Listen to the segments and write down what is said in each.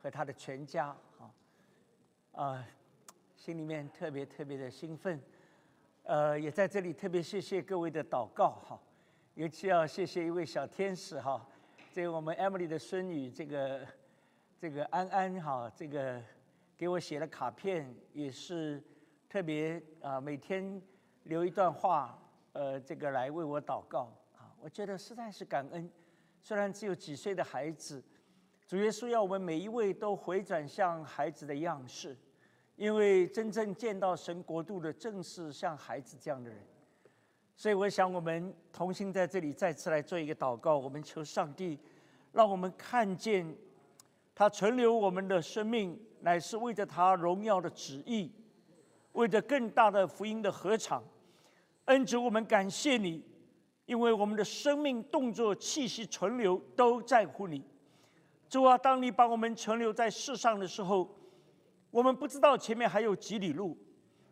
和他的全家，哈，啊，心里面特别特别的兴奋，呃，也在这里特别谢谢各位的祷告，哈，尤其要谢谢一位小天使，哈，这个我们 Emily 的孙女，这个这个安安，哈，这个给我写了卡片，也是特别啊，每天留一段话，呃，这个来为我祷告，啊，我觉得实在是感恩。虽然只有几岁的孩子，主耶稣要我们每一位都回转向孩子的样式，因为真正见到神国度的，正是像孩子这样的人。所以，我想我们同心在这里再次来做一个祷告，我们求上帝，让我们看见他存留我们的生命，乃是为着他荣耀的旨意，为着更大的福音的合场。恩主，我们感谢你。因为我们的生命、动作、气息存留都在乎你，主啊，当你把我们存留在世上的时候，我们不知道前面还有几里路，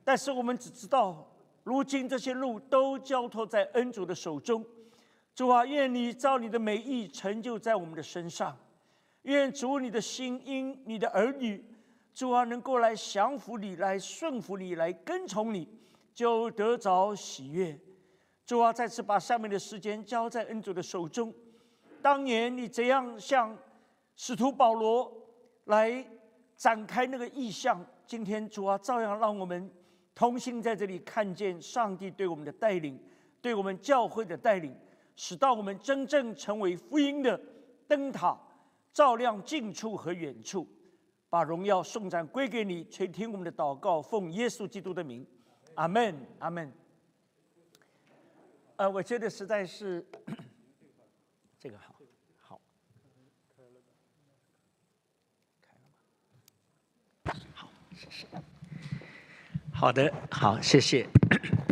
但是我们只知道，如今这些路都交托在恩主的手中。主啊，愿你照你的美意成就在我们的身上，愿主你的心因你的儿女，主啊，能够来降服你、来顺服你、来跟从你，就得着喜悦。主啊，再次把下面的时间交在恩主的手中。当年你怎样向使徒保罗来展开那个意象，今天主啊，照样让我们同心在这里看见上帝对我们的带领，对我们教会的带领，使到我们真正成为福音的灯塔，照亮近处和远处，把荣耀颂赞归给你。垂听我们的祷告，奉耶稣基督的名，阿门，阿门。呃，我觉得实在是 这个好，好，好，谢谢。好的，好，谢谢。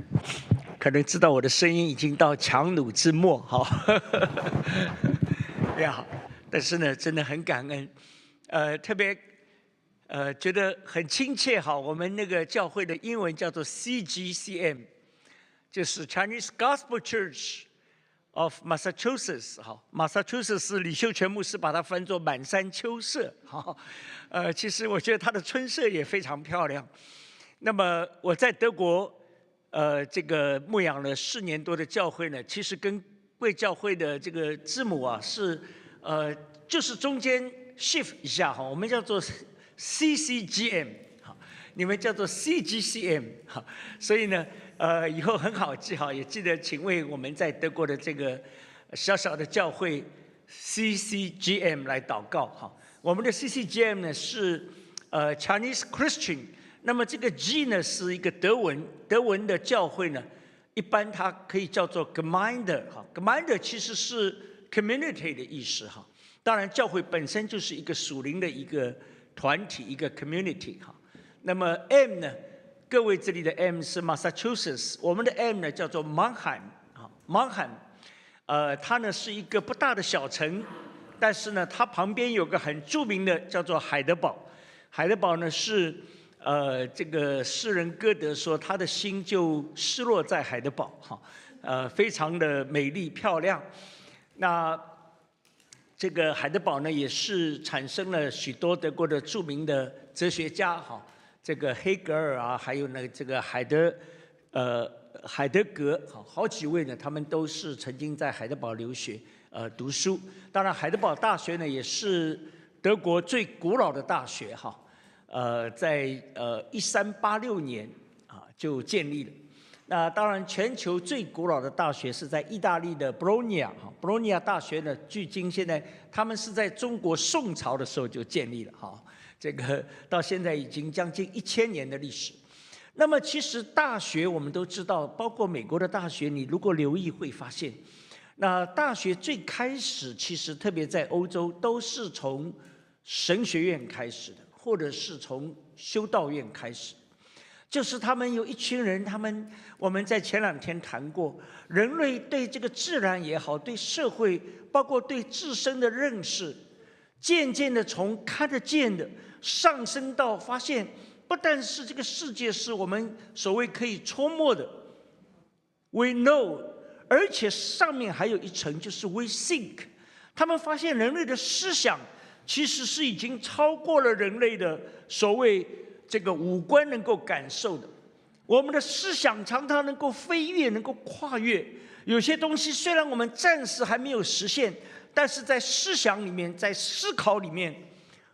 可能知道我的声音已经到强弩之末，哈，也好，但是呢，真的很感恩，呃，特别呃，觉得很亲切，哈。我们那个教会的英文叫做 CGCM。就是 Chinese Gospel Church of Massachusetts，好，Massachusetts 是李秀全牧师把它翻作满山秋色，好，呃，其实我觉得它的春色也非常漂亮。那么我在德国，呃，这个牧养了四年多的教会呢，其实跟贵教会的这个字母啊是，呃，就是中间 shift 一下哈，我们叫做 CCGM，哈，你们叫做 CGCM，哈，所以呢。呃，以后很好记哈，也记得请为我们在德国的这个小小的教会 CCGM 来祷告哈。我们的 CCGM 呢是呃 Chinese Christian，那么这个 G 呢是一个德文，德文的教会呢，一般它可以叫做 Gemeinde 哈，Gemeinde 其实是 community 的意思哈。当然，教会本身就是一个属灵的一个团体，一个 community 哈。那么 M 呢？各位，这里的 M 是 Massachusetts，我们的 M 呢叫做 Manhattan 啊，Manhattan，呃，它呢是一个不大的小城，但是呢，它旁边有个很著名的叫做海德堡。海德堡呢是呃，这个诗人歌德说他的心就失落在海德堡哈，呃，非常的美丽漂亮。那这个海德堡呢也是产生了许多德国的著名的哲学家哈。这个黑格尔啊，还有那个这个海德，呃，海德格，好好几位呢，他们都是曾经在海德堡留学，呃，读书。当然，海德堡大学呢，也是德国最古老的大学，哈，呃，在呃一三八六年啊就建立了。那当然，全球最古老的大学是在意大利的博洛尼亚，哈，博洛尼亚大学呢，距今现在他们是在中国宋朝的时候就建立了，哈。这个到现在已经将近一千年的历史。那么，其实大学我们都知道，包括美国的大学，你如果留意会发现，那大学最开始其实特别在欧洲都是从神学院开始的，或者是从修道院开始，就是他们有一群人，他们我们在前两天谈过，人类对这个自然也好，对社会，包括对自身的认识，渐渐的从看得见的。上升到发现，不但是这个世界是我们所谓可以触摸的，we know，而且上面还有一层就是 we think。他们发现人类的思想其实是已经超过了人类的所谓这个五官能够感受的。我们的思想常常能够飞跃，能够跨越。有些东西虽然我们暂时还没有实现，但是在思想里面，在思考里面，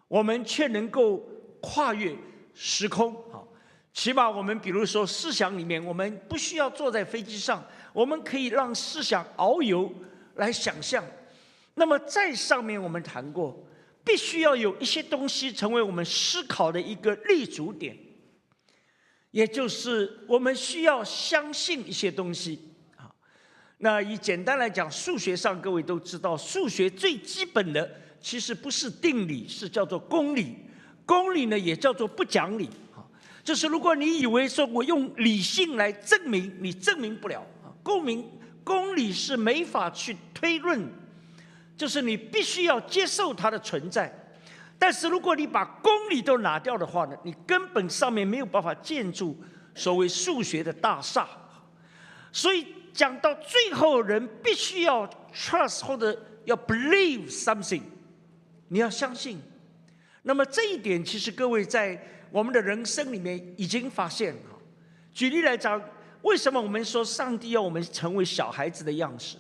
我们却能够跨越时空。好，起码我们比如说思想里面，我们不需要坐在飞机上，我们可以让思想遨游来想象。那么在上面我们谈过，必须要有一些东西成为我们思考的一个立足点。也就是我们需要相信一些东西。那以简单来讲，数学上各位都知道，数学最基本的其实不是定理，是叫做公理。公理呢也叫做不讲理啊。就是如果你以为说我用理性来证明，你证明不了啊。公明公理是没法去推论，就是你必须要接受它的存在。但是如果你把公理都拿掉的话呢，你根本上面没有办法建筑所谓数学的大厦。所以讲到最后，人必须要 trust 或者要 believe something，你要相信。那么这一点，其实各位在我们的人生里面已经发现了。举例来讲，为什么我们说上帝要我们成为小孩子的样式？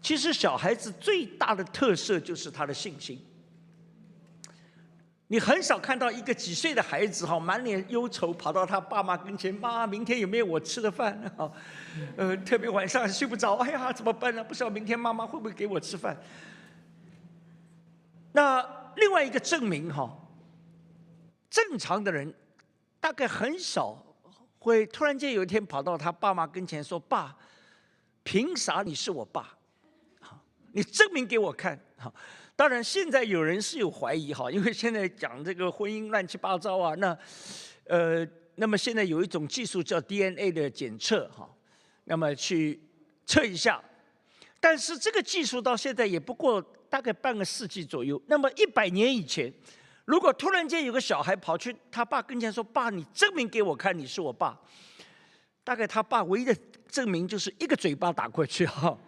其实小孩子最大的特色就是他的信心。你很少看到一个几岁的孩子哈，满脸忧愁跑到他爸妈跟前，妈，明天有没有我吃的饭？哈，呃，特别晚上睡不着，哎呀，怎么办呢？不知道明天妈妈会不会给我吃饭？那另外一个证明哈，正常的人大概很少会突然间有一天跑到他爸妈跟前说：“爸，凭啥你是我爸？你证明给我看。”哈。当然，现在有人是有怀疑哈，因为现在讲这个婚姻乱七八糟啊，那，呃，那么现在有一种技术叫 DNA 的检测哈，那么去测一下，但是这个技术到现在也不过大概半个世纪左右。那么一百年以前，如果突然间有个小孩跑去他爸跟前说：“爸，你证明给我看你是我爸。”大概他爸唯一的证明就是一个嘴巴打过去哈，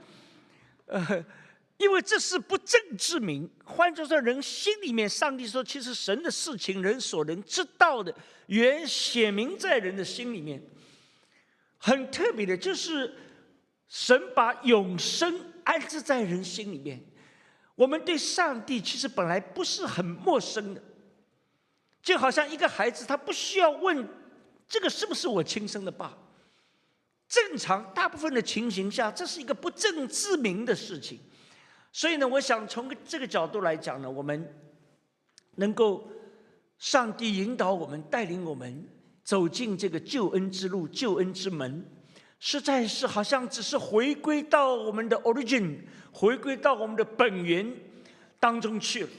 呃。因为这是不正之名，换作说人心里面，上帝说，其实神的事情，人所能知道的，原写明在人的心里面。很特别的，就是神把永生安置在人心里面。我们对上帝其实本来不是很陌生的，就好像一个孩子，他不需要问这个是不是我亲生的爸。正常大部分的情形下，这是一个不正自明的事情。所以呢，我想从这个角度来讲呢，我们能够上帝引导我们、带领我们走进这个救恩之路、救恩之门，实在是好像只是回归到我们的 origin，回归到我们的本源当中去了。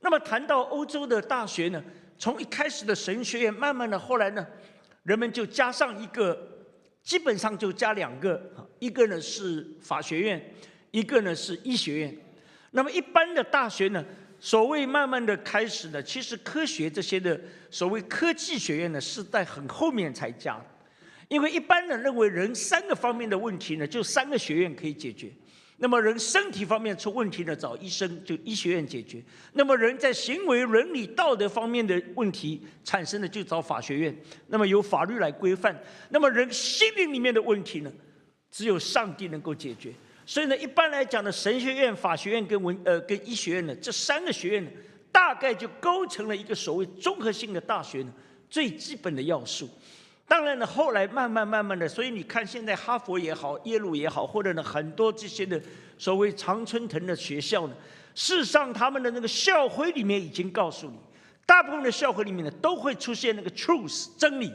那么谈到欧洲的大学呢，从一开始的神学院，慢慢的后来呢，人们就加上一个，基本上就加两个，一个呢是法学院。一个呢是医学院，那么一般的大学呢，所谓慢慢的开始呢，其实科学这些的所谓科技学院呢，是在很后面才加，因为一般人认为人三个方面的问题呢，就三个学院可以解决。那么人身体方面出问题呢，找医生就医学院解决；那么人在行为伦理道德方面的问题产生的，就找法学院。那么由法律来规范。那么人心灵里面的问题呢，只有上帝能够解决。所以呢，一般来讲呢，神学院、法学院跟文呃跟医学院呢，这三个学院呢，大概就构成了一个所谓综合性的大学呢最基本的要素。当然呢，后来慢慢慢慢的，所以你看现在哈佛也好，耶鲁也好，或者呢很多这些的所谓常春藤的学校呢，事实上他们的那个校徽里面已经告诉你，大部分的校徽里面呢都会出现那个 truth 真理，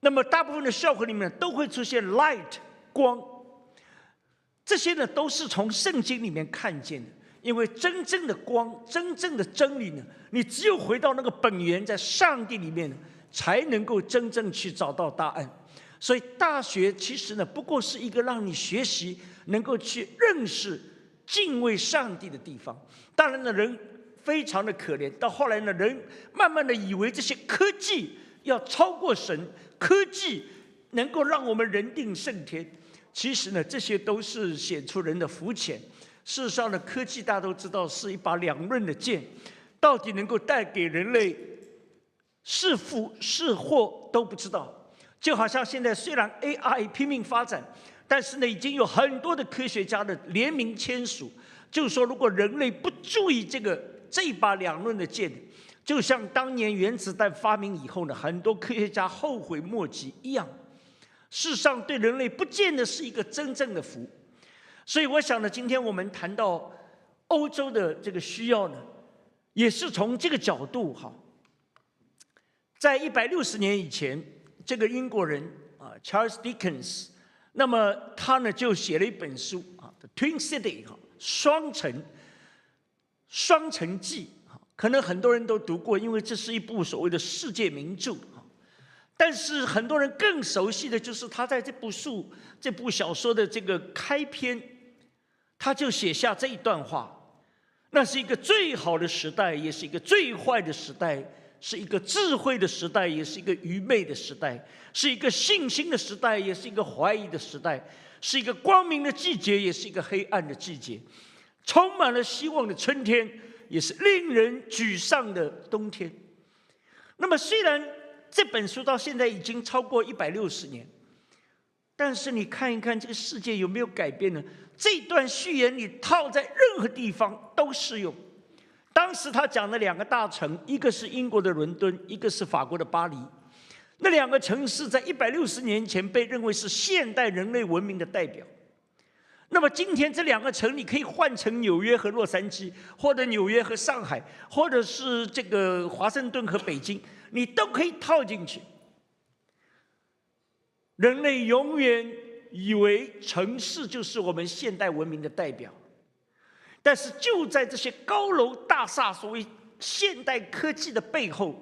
那么大部分的校徽里面都会出现 light 光。这些呢，都是从圣经里面看见的。因为真正的光、真正的真理呢，你只有回到那个本源，在上帝里面，才能够真正去找到答案。所以，大学其实呢，不过是一个让你学习、能够去认识、敬畏上帝的地方。当然呢，人非常的可怜。到后来呢，人慢慢的以为这些科技要超过神，科技能够让我们人定胜天。其实呢，这些都是显出人的肤浅，事实上呢，科技大家都知道是一把两刃的剑，到底能够带给人类是福是祸都不知道。就好像现在虽然 AI 拼命发展，但是呢，已经有很多的科学家的联名签署，就是说，如果人类不注意这个这把两刃的剑，就像当年原子弹发明以后呢，很多科学家后悔莫及一样。事实上，对人类不见得是一个真正的福。所以我想呢，今天我们谈到欧洲的这个需要呢，也是从这个角度哈。在一百六十年以前，这个英国人啊，Charles Dickens，那么他呢就写了一本书啊，《The Twin City》哈，双城，双城记，可能很多人都读过，因为这是一部所谓的世界名著。但是很多人更熟悉的就是他在这部书、这部小说的这个开篇。他就写下这一段话：，那是一个最好的时代，也是一个最坏的时代；，是一个智慧的时代，也是一个愚昧的时代；，是一个信心的时代，也是一个怀疑的时代；，是一个光明的季节，也是一个黑暗的季节；，充满了希望的春天，也是令人沮丧的冬天。那么，虽然这本书到现在已经超过一百六十年，但是你看一看这个世界有没有改变呢？这段序言你套在任何地方都适用。当时他讲的两个大城，一个是英国的伦敦，一个是法国的巴黎。那两个城市在一百六十年前被认为是现代人类文明的代表。那么今天这两个城，你可以换成纽约和洛杉矶，或者纽约和上海，或者是这个华盛顿和北京，你都可以套进去。人类永远。以为城市就是我们现代文明的代表，但是就在这些高楼大厦、所谓现代科技的背后，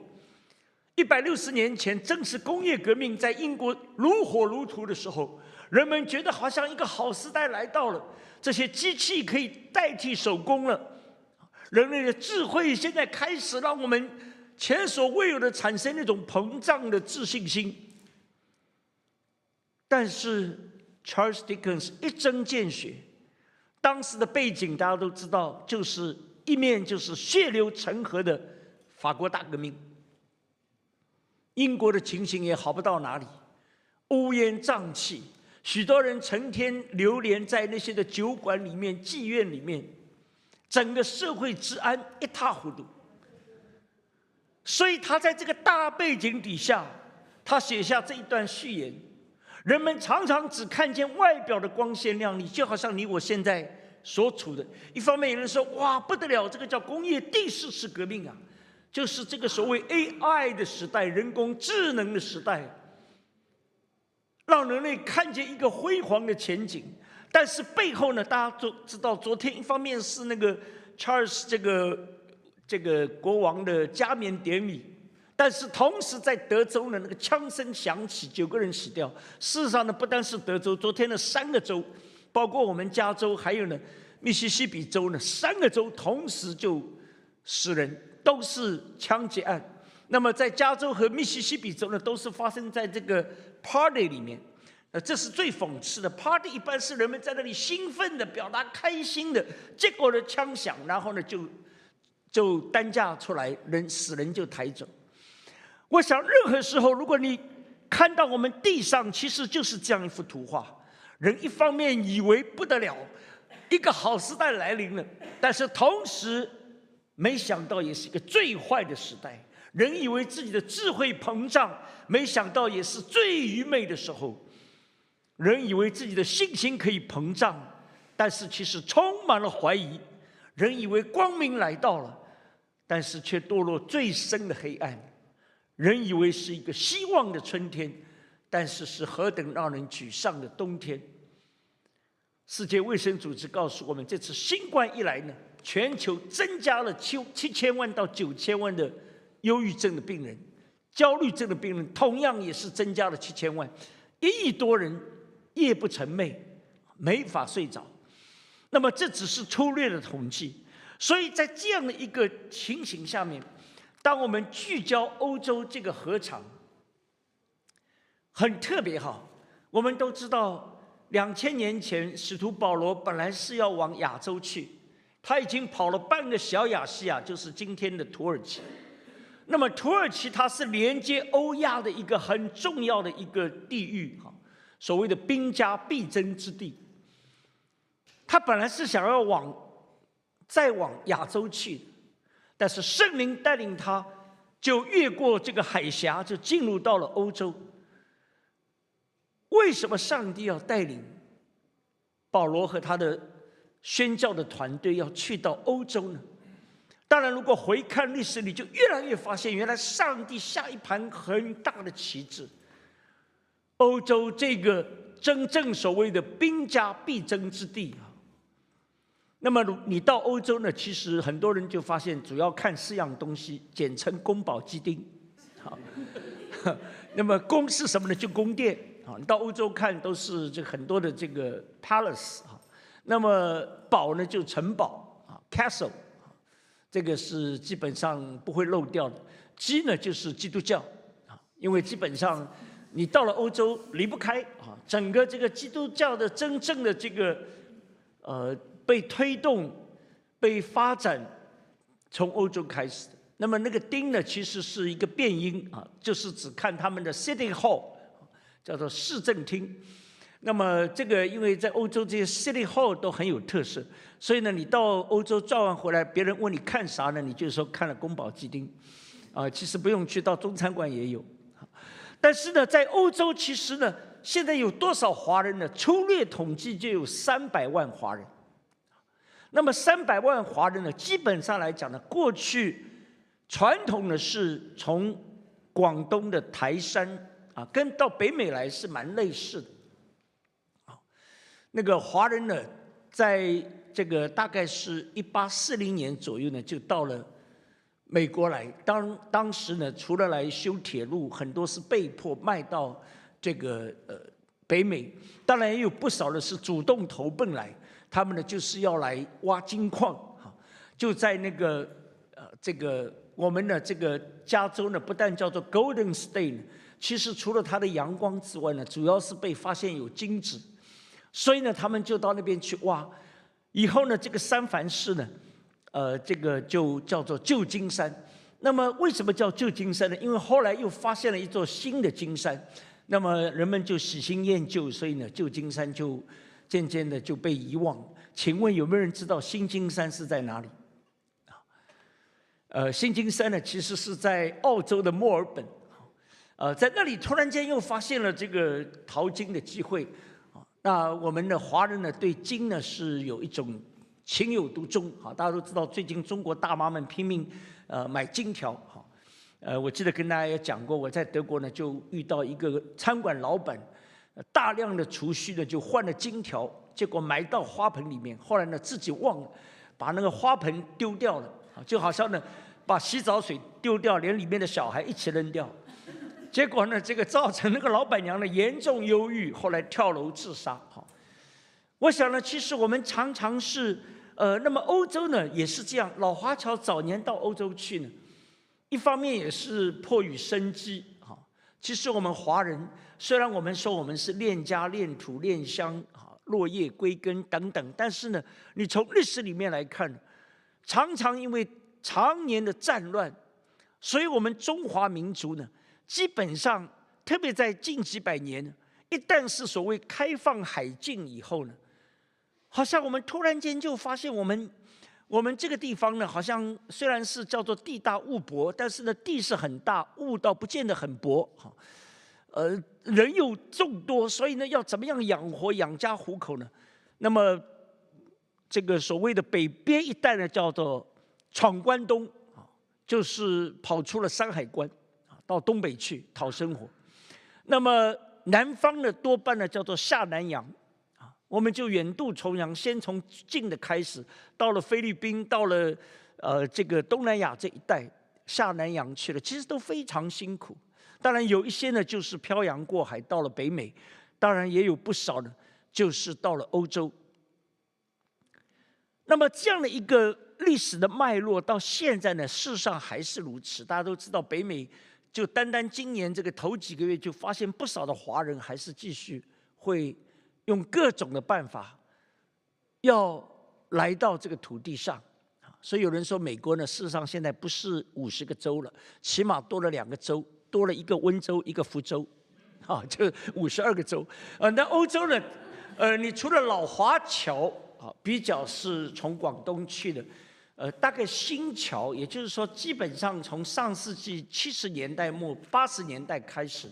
一百六十年前，正是工业革命在英国如火如荼的时候，人们觉得好像一个好时代来到了，这些机器可以代替手工了，人类的智慧现在开始让我们前所未有的产生那种膨胀的自信心，但是。Charles Dickens 一针见血，当时的背景大家都知道，就是一面就是血流成河的法国大革命，英国的情形也好不到哪里，乌烟瘴气，许多人成天流连在那些的酒馆里面、妓院里面，整个社会治安一塌糊涂。所以他在这个大背景底下，他写下这一段序言。人们常常只看见外表的光鲜亮丽，就好像你我现在所处的。一方面有人说：“哇，不得了，这个叫工业第四次革命啊，就是这个所谓 AI 的时代，人工智能的时代，让人类看见一个辉煌的前景。”但是背后呢，大家都知道，昨天一方面是那个 Charles 这个这个国王的加冕典礼。但是同时，在德州呢，那个枪声响起，九个人死掉。事实上呢，不单是德州，昨天的三个州，包括我们加州，还有呢，密西西比州呢，三个州同时就死人，都是枪击案。那么在加州和密西西比州呢，都是发生在这个 party 里面。呃，这是最讽刺的。party 一般是人们在那里兴奋的表达开心的，结果呢，枪响，然后呢，就就担架出来，人死人就抬走。我想，任何时候，如果你看到我们地上其实就是这样一幅图画，人一方面以为不得了，一个好时代来临了，但是同时没想到也是一个最坏的时代。人以为自己的智慧膨胀，没想到也是最愚昧的时候。人以为自己的信心可以膨胀，但是其实充满了怀疑。人以为光明来到了，但是却堕落最深的黑暗。人以为是一个希望的春天，但是是何等让人沮丧的冬天。世界卫生组织告诉我们，这次新冠一来呢，全球增加了七七千万到九千万的忧郁症的病人，焦虑症的病人同样也是增加了七千万，一亿多人夜不成寐，没法睡着。那么这只是粗略的统计，所以在这样的一个情形下面。当我们聚焦欧洲这个河场，很特别哈。我们都知道，两千年前，使徒保罗本来是要往亚洲去，他已经跑了半个小亚细亚，就是今天的土耳其。那么土耳其它是连接欧亚的一个很重要的一个地域，哈，所谓的兵家必争之地。他本来是想要往再往亚洲去，但是圣灵带领他，就越过这个海峡，就进入到了欧洲。为什么上帝要带领保罗和他的宣教的团队要去到欧洲呢？当然，如果回看历史，你就越来越发现，原来上帝下一盘很大的棋子。欧洲这个真正所谓的兵家必争之地啊。那么，你到欧洲呢？其实很多人就发现，主要看四样东西，简称宫保鸡丁。好，那么宫是什么呢？就宫殿。啊，你到欧洲看都是这很多的这个 palace 啊。那么堡呢，就城堡啊，castle。这个是基本上不会漏掉的。基呢就是基督教啊，因为基本上你到了欧洲离不开啊，整个这个基督教的真正的这个呃被推动、被发展，从欧洲开始的。那么那个丁呢，其实是一个变音啊，就是只看他们的 city hall，叫做市政厅。那么这个，因为在欧洲这些 city hall 都很有特色，所以呢，你到欧洲转完回来，别人问你看啥呢？你就说看了宫保鸡丁，啊，其实不用去，到中餐馆也有。但是呢，在欧洲其实呢，现在有多少华人呢？粗略统计就有三百万华人。那么三百万华人呢，基本上来讲呢，过去传统的是从广东的台山啊，跟到北美来是蛮类似的。那个华人呢，在这个大概是一八四零年左右呢，就到了美国来。当当时呢，除了来修铁路，很多是被迫卖到这个呃北美。当然也有不少的是主动投奔来，他们呢就是要来挖金矿哈。就在那个呃这个我们的这个加州呢，不但叫做 Golden State，其实除了它的阳光之外呢，主要是被发现有金子。所以呢，他们就到那边去挖。以后呢，这个三藩市呢，呃，这个就叫做旧金山。那么为什么叫旧金山呢？因为后来又发现了一座新的金山，那么人们就喜新厌旧，所以呢，旧金山就渐渐的就被遗忘。请问有没有人知道新金山是在哪里？啊，呃，新金山呢，其实是在澳洲的墨尔本。呃，在那里突然间又发现了这个淘金的机会。啊那我们的华人呢，对金呢是有一种情有独钟。啊，大家都知道，最近中国大妈们拼命呃买金条。好，呃，我记得跟大家也讲过，我在德国呢就遇到一个餐馆老板，大量的储蓄呢就换了金条，结果埋到花盆里面，后来呢自己忘了把那个花盆丢掉了。就好像呢把洗澡水丢掉，连里面的小孩一起扔掉。结果呢，这个造成那个老板娘呢严重忧郁，后来跳楼自杀。好，我想呢，其实我们常常是，呃，那么欧洲呢也是这样。老华侨早年到欧洲去呢，一方面也是迫于生机。好，其实我们华人虽然我们说我们是恋家、恋土、恋乡，啊，落叶归根等等，但是呢，你从历史里面来看，常常因为常年的战乱，所以我们中华民族呢。基本上，特别在近几百年，一旦是所谓开放海禁以后呢，好像我们突然间就发现，我们我们这个地方呢，好像虽然是叫做地大物博，但是呢，地是很大，物倒不见得很薄。哈，呃，人又众多，所以呢，要怎么样养活养家糊口呢？那么，这个所谓的北边一带呢，叫做闯关东，啊，就是跑出了山海关啊。到东北去讨生活，那么南方呢，多半呢叫做下南洋，啊，我们就远渡重洋，先从近的开始，到了菲律宾，到了呃这个东南亚这一带下南洋去了，其实都非常辛苦。当然有一些呢就是漂洋过海到了北美，当然也有不少呢就是到了欧洲。那么这样的一个历史的脉络到现在呢，事实上还是如此。大家都知道北美。就单单今年这个头几个月，就发现不少的华人还是继续会用各种的办法要来到这个土地上。所以有人说，美国呢，事实上现在不是五十个州了，起码多了两个州，多了一个温州，一个福州，啊，就五十二个州。呃，那欧洲呢，呃，你除了老华侨啊，比较是从广东去的，呃，大概新侨，也就是说，基本上从上世纪七十年代末八十年代开始，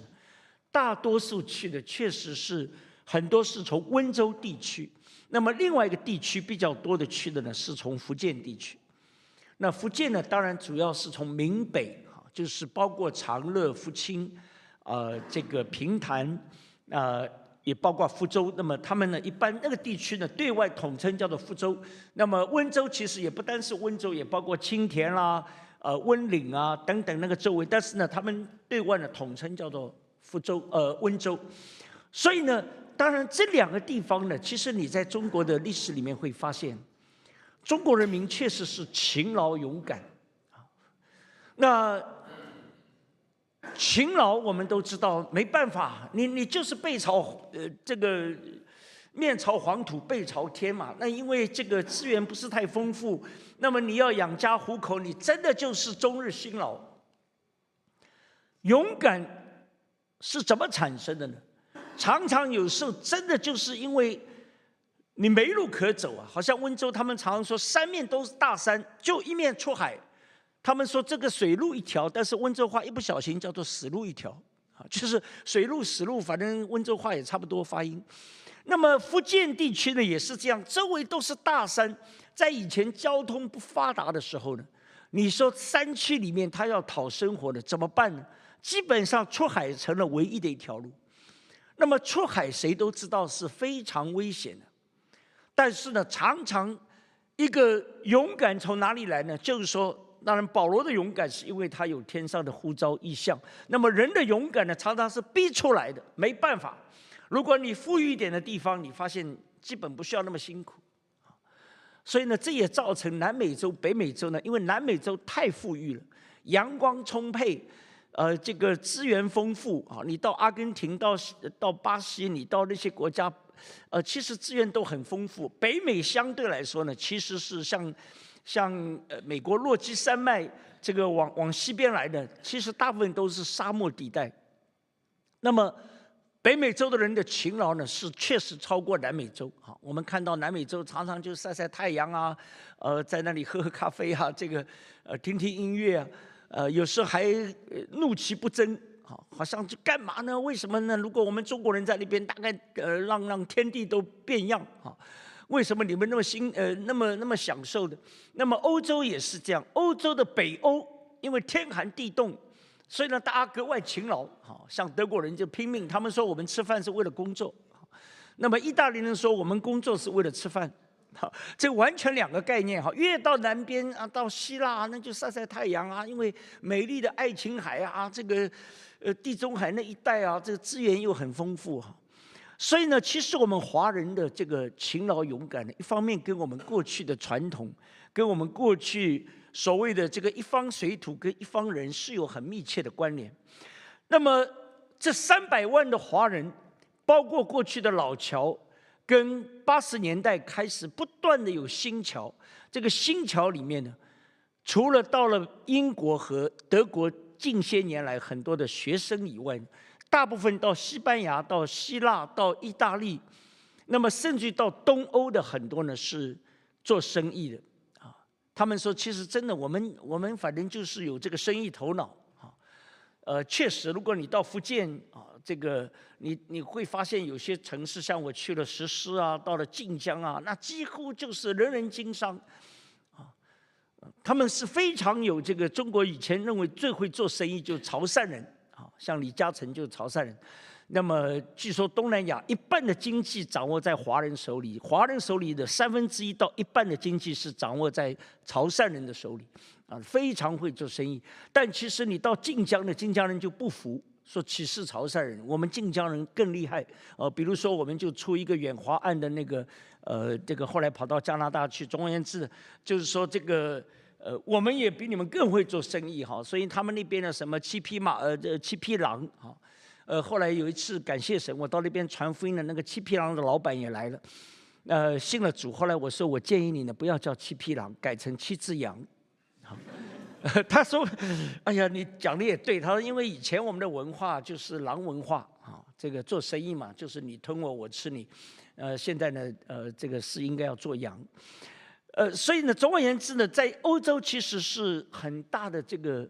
大多数去的确实是很多是从温州地区。那么另外一个地区比较多的去的呢，是从福建地区。那福建呢，当然主要是从闽北，就是包括长乐、福清，呃，这个平潭，呃，也包括福州。那么他们呢，一般那个地区呢，对外统称叫做福州。那么温州其实也不单是温州，也包括青田啦、呃温岭啊等等那个周围。但是呢，他们对外呢统称叫做福州，呃温州。所以呢，当然这两个地方呢，其实你在中国的历史里面会发现。中国人民确实是勤劳勇敢，啊，那勤劳我们都知道，没办法，你你就是背朝呃这个面朝黄土背朝天嘛。那因为这个资源不是太丰富，那么你要养家糊口，你真的就是终日辛劳。勇敢是怎么产生的呢？常常有时候真的就是因为。你没路可走啊！好像温州，他们常说三面都是大山，就一面出海。他们说这个水路一条，但是温州话一不小心叫做死路一条啊，就是水路死路，反正温州话也差不多发音。那么福建地区呢也是这样，周围都是大山，在以前交通不发达的时候呢，你说山区里面他要讨生活的怎么办呢？基本上出海成了唯一的一条路。那么出海谁都知道是非常危险的。但是呢，常常一个勇敢从哪里来呢？就是说，当然保罗的勇敢是因为他有天上的呼召意向。那么人的勇敢呢，常常是逼出来的，没办法。如果你富裕一点的地方，你发现基本不需要那么辛苦。所以呢，这也造成南美洲、北美洲呢，因为南美洲太富裕了，阳光充沛，呃，这个资源丰富啊。你到阿根廷、到到巴西，你到那些国家。呃，其实资源都很丰富。北美相对来说呢，其实是像像呃美国落基山脉这个往往西边来的，其实大部分都是沙漠地带。那么北美洲的人的勤劳呢，是确实超过南美洲。好，我们看到南美洲常常就晒晒太阳啊，呃，在那里喝喝咖啡啊，这个呃听听音乐啊，呃，有时还怒其不争。好像就干嘛呢？为什么呢？如果我们中国人在那边，大概呃让让天地都变样啊？为什么你们那么辛呃那么那么享受的？那么欧洲也是这样，欧洲的北欧因为天寒地冻，所以呢大家格外勤劳。好像德国人就拼命，他们说我们吃饭是为了工作。那么意大利人说我们工作是为了吃饭。好，这完全两个概念哈。越到南边啊，到希腊那就晒晒太阳啊，因为美丽的爱琴海啊，这个。呃，地中海那一带啊，这个资源又很丰富哈，所以呢，其实我们华人的这个勤劳勇敢呢，一方面跟我们过去的传统，跟我们过去所谓的这个一方水土跟一方人是有很密切的关联。那么这三百万的华人，包括过去的老侨，跟八十年代开始不断的有新侨，这个新侨里面呢，除了到了英国和德国。近些年来，很多的学生以外，大部分到西班牙、到希腊、到意大利，那么甚至到东欧的很多呢是做生意的啊。他们说，其实真的，我们我们反正就是有这个生意头脑啊。呃，确实，如果你到福建啊，这个你你会发现有些城市，像我去了石狮啊，到了晋江啊，那几乎就是人人经商啊。他们是非常有这个中国以前认为最会做生意就是潮汕人，像李嘉诚就是潮汕人。那么据说东南亚一半的经济掌握在华人手里，华人手里的三分之一到一半的经济是掌握在潮汕人的手里啊，非常会做生意。但其实你到晋江的晋江人就不服，说歧视潮汕人，我们晋江人更厉害。呃，比如说我们就出一个远华案的那个。呃，这个后来跑到加拿大去，总而言之，就是说这个，呃，我们也比你们更会做生意哈，所以他们那边的什么七匹马，呃，这七匹狼哈，呃，后来有一次感谢神，我到那边传福音的那个七匹狼的老板也来了，呃，信了主。后来我说，我建议你呢，不要叫七匹狼，改成七只羊。好，他说，哎呀，你讲的也对。他说，因为以前我们的文化就是狼文化啊，这个做生意嘛，就是你吞我，我吃你。呃，现在呢，呃，这个是应该要做羊。呃，所以呢，总而言之呢，在欧洲其实是很大的这个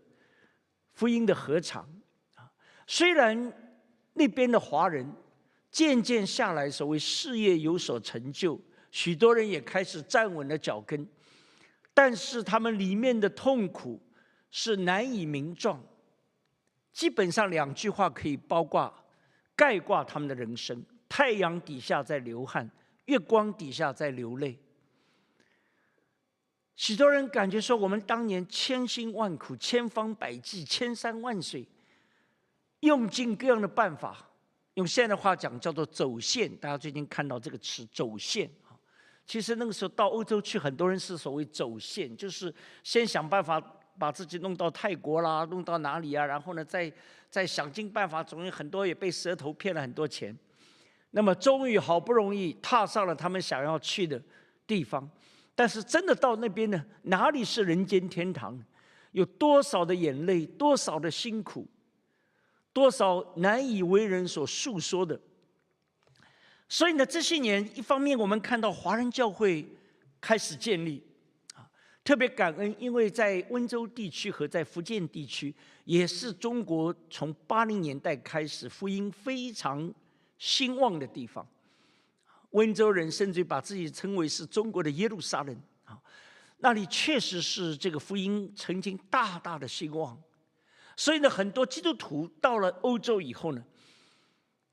福音的合场啊，虽然。那边的华人渐渐下来，所谓事业有所成就，许多人也开始站稳了脚跟，但是他们里面的痛苦是难以名状。基本上两句话可以包括概括他们的人生：太阳底下在流汗，月光底下在流泪。许多人感觉说，我们当年千辛万苦、千方百计、千山万水。用尽各样的办法，用现在的话讲叫做走线。大家最近看到这个词“走线”啊，其实那个时候到欧洲去，很多人是所谓走线，就是先想办法把自己弄到泰国啦，弄到哪里啊，然后呢，再再想尽办法，总有很多也被蛇头骗了很多钱。那么终于好不容易踏上了他们想要去的地方，但是真的到那边呢，哪里是人间天堂？有多少的眼泪，多少的辛苦？多少难以为人所诉说的，所以呢，这些年一方面我们看到华人教会开始建立，啊，特别感恩，因为在温州地区和在福建地区，也是中国从八零年代开始福音非常兴旺的地方。温州人甚至把自己称为是中国的耶路撒冷啊，那里确实是这个福音曾经大大的兴旺。所以呢，很多基督徒到了欧洲以后呢，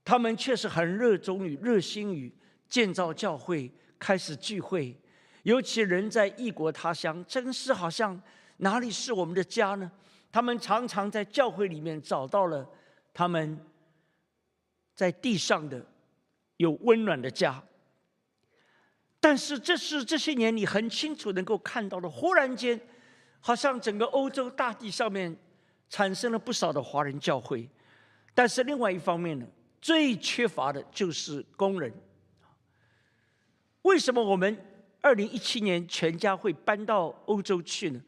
他们确实很热衷于、热心于建造教会、开始聚会。尤其人在异国他乡，真是好像哪里是我们的家呢？他们常常在教会里面找到了他们在地上的有温暖的家。但是，这是这些年你很清楚能够看到的。忽然间，好像整个欧洲大地上面。产生了不少的华人教会，但是另外一方面呢，最缺乏的就是工人。为什么我们二零一七年全家会搬到欧洲去呢？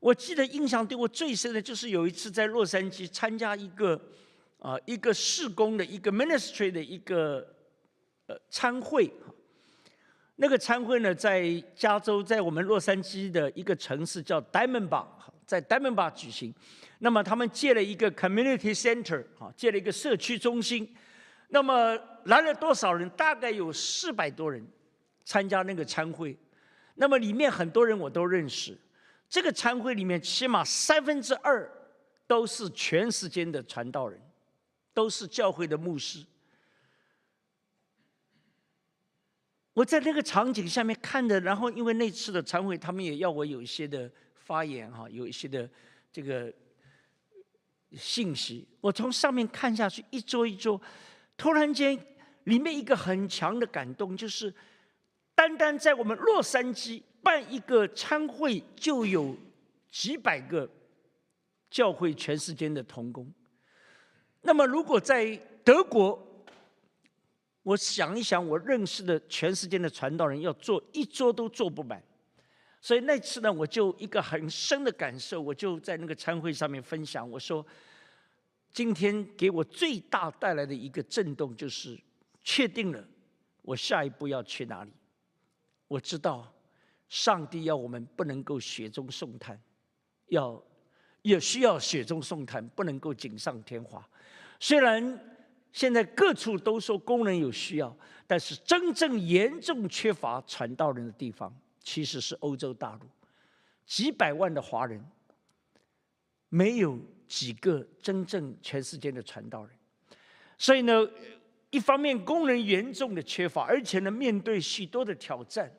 我记得印象对我最深的就是有一次在洛杉矶参加一个啊一个事工的一个 ministry 的一个呃参会，那个参会呢在加州，在我们洛杉矶的一个城市叫 Diamond Bar，在 Diamond Bar 举行。那么他们建了一个 community center，啊，建了一个社区中心。那么来了多少人？大概有四百多人参加那个参会。那么里面很多人我都认识。这个参会里面起码三分之二都是全世界的传道人，都是教会的牧师。我在那个场景下面看的，然后因为那次的参会，他们也要我有一些的发言，哈，有一些的这个。信息，我从上面看下去，一桌一桌，突然间，里面一个很强的感动，就是单单在我们洛杉矶办一个参会，就有几百个教会全世界的同工。那么，如果在德国，我想一想，我认识的全世界的传道人要坐一桌都坐不满。所以那次呢，我就一个很深的感受，我就在那个参会上面分享，我说：今天给我最大带来的一个震动，就是确定了我下一步要去哪里。我知道上帝要我们不能够雪中送炭，要也需要雪中送炭，不能够锦上添花。虽然现在各处都说工人有需要，但是真正严重缺乏传道人的地方。其实是欧洲大陆几百万的华人，没有几个真正全世界的传道人，所以呢，一方面工人严重的缺乏，而且呢，面对许多的挑战，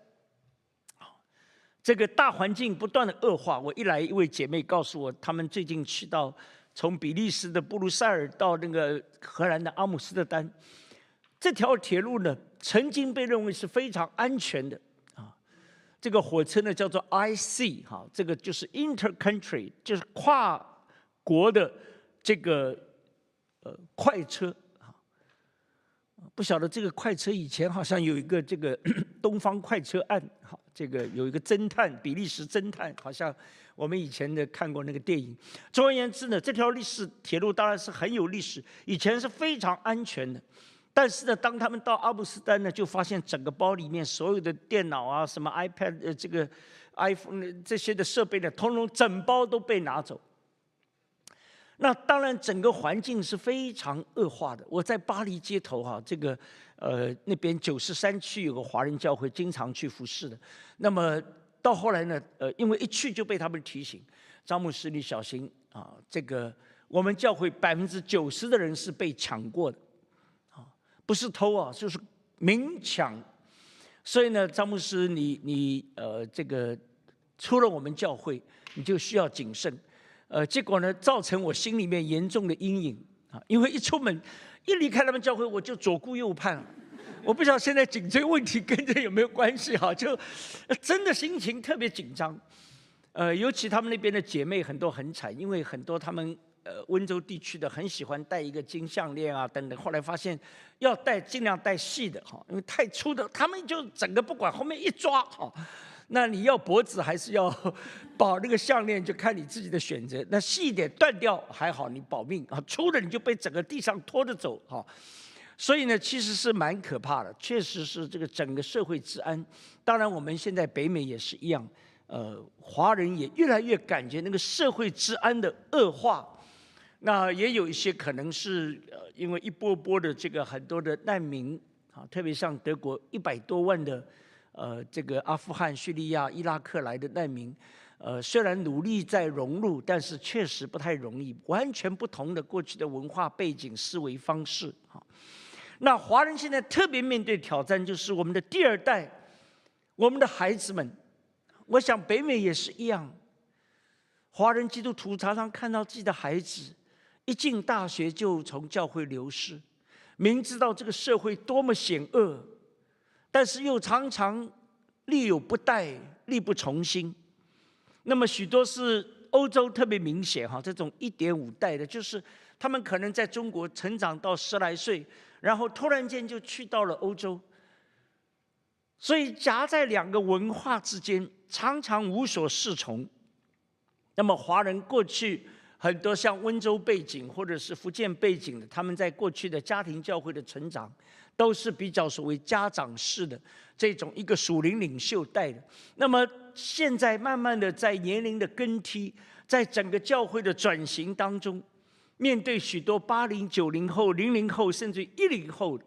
这个大环境不断的恶化。我一来，一位姐妹告诉我，他们最近去到从比利时的布鲁塞尔到那个荷兰的阿姆斯特丹，这条铁路呢，曾经被认为是非常安全的啊。这个火车呢叫做 IC 哈，这个就是 intercountry，就是跨国的这个呃快车啊，不晓得这个快车以前好像有一个这个 东方快车案，好，这个有一个侦探比利时侦探，好像我们以前的看过那个电影。总而言之呢，这条历史铁路当然是很有历史，以前是非常安全的。但是呢，当他们到阿姆斯特丹呢，就发现整个包里面所有的电脑啊、什么 iPad、呃这个 iPhone 这些的设备呢，通通整包都被拿走。那当然，整个环境是非常恶化的。我在巴黎街头哈，这个呃那边九十三区有个华人教会，经常去服侍的。那么到后来呢，呃，因为一去就被他们提醒，张牧师你小心啊，这个我们教会百分之九十的人是被抢过的。啊不是偷啊，就是明抢，所以呢，张牧师，你你呃，这个出了我们教会，你就需要谨慎，呃，结果呢，造成我心里面严重的阴影啊，因为一出门，一离开他们教会，我就左顾右盼，我不知道现在颈椎问题跟这有没有关系哈，就真的心情特别紧张，呃，尤其他们那边的姐妹很多很惨，因为很多他们。呃，温州地区的很喜欢戴一个金项链啊，等等。后来发现要戴尽量戴细的哈，因为太粗的他们就整个不管，后面一抓哈，那你要脖子还是要 保那个项链，就看你自己的选择。那细一点断掉还好，你保命啊；粗的你就被整个地上拖着走哈。所以呢，其实是蛮可怕的，确实是这个整个社会治安。当然，我们现在北美也是一样，呃，华人也越来越感觉那个社会治安的恶化。那也有一些可能是呃，因为一波波的这个很多的难民啊，特别像德国一百多万的呃这个阿富汗、叙利亚、伊拉克来的难民，呃，虽然努力在融入，但是确实不太容易，完全不同的过去的文化背景、思维方式啊。那华人现在特别面对挑战，就是我们的第二代，我们的孩子们，我想北美也是一样，华人基督徒常常看到自己的孩子。一进大学就从教会流失，明知道这个社会多么险恶，但是又常常力有不逮，力不从心。那么许多是欧洲特别明显哈，这种一点五代的，就是他们可能在中国成长到十来岁，然后突然间就去到了欧洲，所以夹在两个文化之间，常常无所适从。那么华人过去。很多像温州背景或者是福建背景的，他们在过去的家庭教会的成长，都是比较所谓家长式的这种一个属灵领袖带的。那么现在慢慢的在年龄的更替，在整个教会的转型当中，面对许多八零九零后、零零后甚至一零后，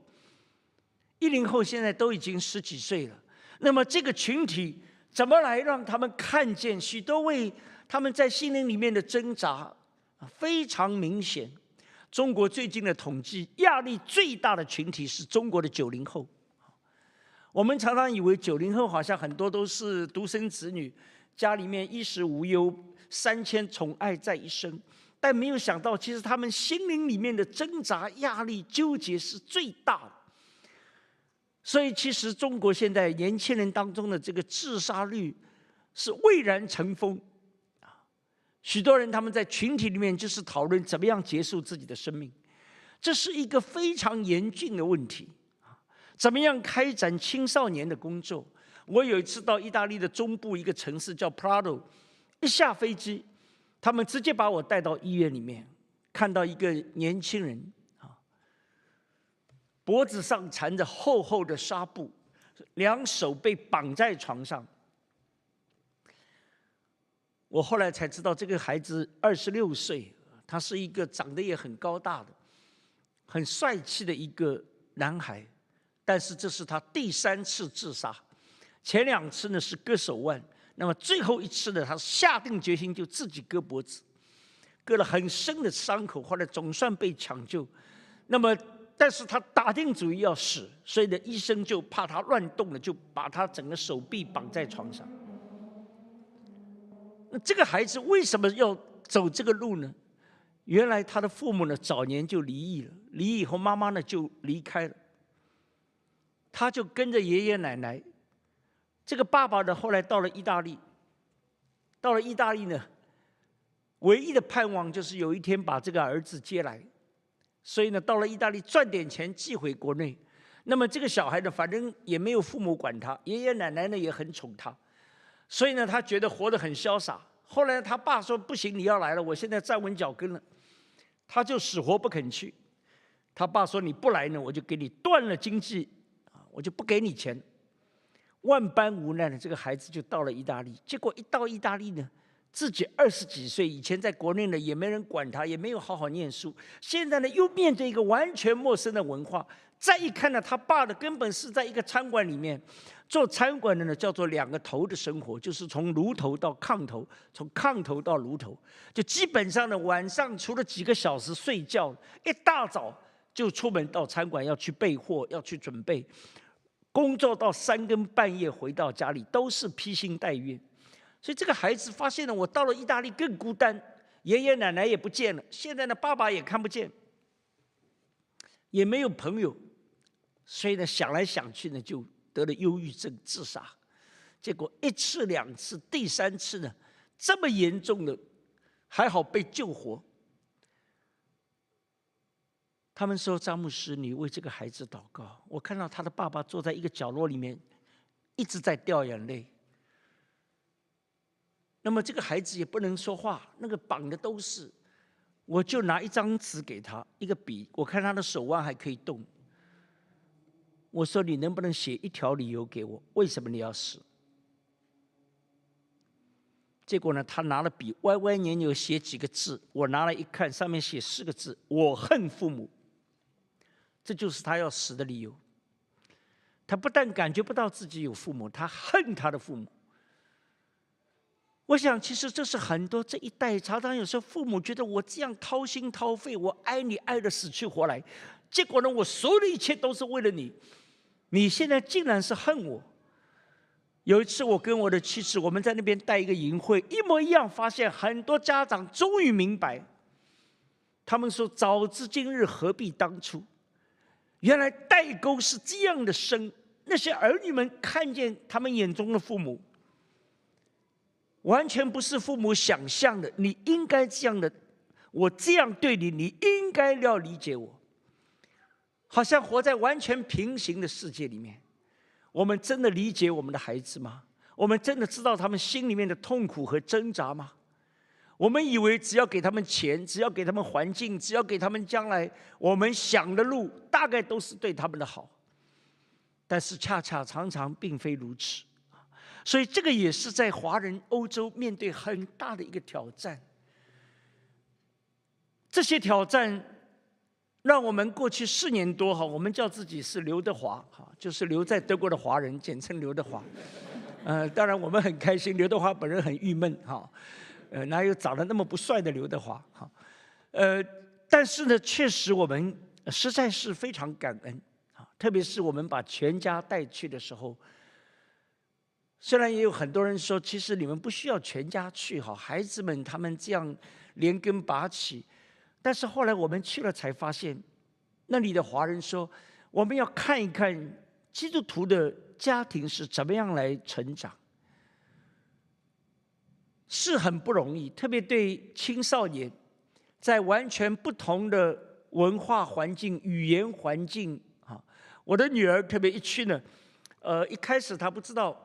一零后现在都已经十几岁了。那么这个群体怎么来让他们看见许多位他们在心灵里面的挣扎？非常明显，中国最近的统计，压力最大的群体是中国的九零后。我们常常以为九零后好像很多都是独生子女，家里面衣食无忧，三千宠爱在一身，但没有想到，其实他们心灵里面的挣扎、压力、纠结是最大的。所以，其实中国现在年轻人当中的这个自杀率是蔚然成风。许多人他们在群体里面就是讨论怎么样结束自己的生命，这是一个非常严峻的问题啊！怎么样开展青少年的工作？我有一次到意大利的中部一个城市叫 Prado，一下飞机，他们直接把我带到医院里面，看到一个年轻人啊，脖子上缠着厚厚的纱布，两手被绑在床上。我后来才知道，这个孩子二十六岁，他是一个长得也很高大的、很帅气的一个男孩，但是这是他第三次自杀，前两次呢是割手腕，那么最后一次呢，他下定决心就自己割脖子，割了很深的伤口，后来总算被抢救，那么但是他打定主意要死，所以呢医生就怕他乱动了，就把他整个手臂绑在床上。那这个孩子为什么要走这个路呢？原来他的父母呢早年就离异了，离异以后妈妈呢就离开了，他就跟着爷爷奶奶。这个爸爸呢后来到了意大利，到了意大利呢，唯一的盼望就是有一天把这个儿子接来，所以呢，到了意大利赚点钱寄回国内。那么这个小孩呢，反正也没有父母管他，爷爷奶奶呢也很宠他，所以呢，他觉得活得很潇洒。后来他爸说：“不行，你要来了，我现在站稳脚跟了。”他就死活不肯去。他爸说：“你不来呢，我就给你断了经济，啊，我就不给你钱。”万般无奈呢这个孩子就到了意大利。结果一到意大利呢，自己二十几岁，以前在国内呢也没人管他，也没有好好念书。现在呢，又面对一个完全陌生的文化。再一看呢，他爸的根本是在一个餐馆里面做餐馆的呢，叫做两个头的生活，就是从炉头到炕头，从炕头到炉头，就基本上呢，晚上除了几个小时睡觉，一大早就出门到餐馆要去备货，要去准备，工作到三更半夜回到家里都是披星戴月。所以这个孩子发现了，我到了意大利更孤单，爷爷奶奶也不见了，现在呢，爸爸也看不见，也没有朋友。所以呢，想来想去呢，就得了忧郁症，自杀。结果一次两次，第三次呢，这么严重的，还好被救活。他们说：“张牧师，你为这个孩子祷告。”我看到他的爸爸坐在一个角落里面，一直在掉眼泪。那么这个孩子也不能说话，那个绑的都是，我就拿一张纸给他，一个笔，我看他的手腕还可以动。我说：“你能不能写一条理由给我？为什么你要死？”结果呢，他拿了笔，歪歪扭扭写几个字。我拿来一看，上面写四个字：“我恨父母。”这就是他要死的理由。他不但感觉不到自己有父母，他恨他的父母。我想，其实这是很多这一代常常有时候父母觉得我这样掏心掏肺，我爱你爱的死去活来，结果呢，我所有的一切都是为了你。你现在竟然是恨我。有一次，我跟我的妻子，我们在那边带一个营会，一模一样，发现很多家长终于明白，他们说：“早知今日，何必当初？”原来代沟是这样的深。那些儿女们看见他们眼中的父母，完全不是父母想象的。你应该这样的，我这样对你，你应该要理解我。好像活在完全平行的世界里面，我们真的理解我们的孩子吗？我们真的知道他们心里面的痛苦和挣扎吗？我们以为只要给他们钱，只要给他们环境，只要给他们将来我们想的路，大概都是对他们的好。但是恰恰常常并非如此，所以这个也是在华人欧洲面对很大的一个挑战。这些挑战。让我们过去四年多哈，我们叫自己是刘德华哈，就是留在德国的华人，简称刘德华。呃，当然我们很开心，刘德华本人很郁闷哈，呃，哪有长得那么不帅的刘德华哈？呃，但是呢，确实我们实在是非常感恩啊，特别是我们把全家带去的时候，虽然也有很多人说，其实你们不需要全家去哈，孩子们他们这样连根拔起。但是后来我们去了，才发现，那里的华人说，我们要看一看基督徒的家庭是怎么样来成长，是很不容易，特别对青少年，在完全不同的文化环境、语言环境啊，我的女儿特别一去呢，呃，一开始她不知道，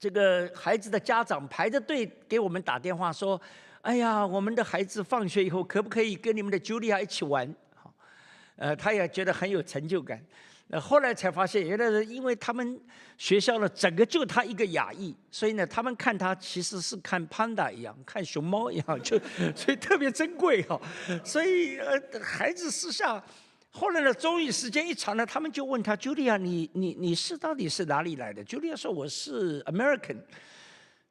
这个孩子的家长排着队给我们打电话说。哎呀，我们的孩子放学以后可不可以跟你们的茱莉亚一起玩？好，呃，他也觉得很有成就感。那后来才发现，原来是因为他们学校呢，整个就他一个亚裔，所以呢，他们看他其实是看 panda 一样，看熊猫一样，就所以特别珍贵哈。所以呃，孩子私下，后来呢，终于时间一长呢，他们就问他 Julia，，你你你是到底是哪里来的？？Julia 说我是 American。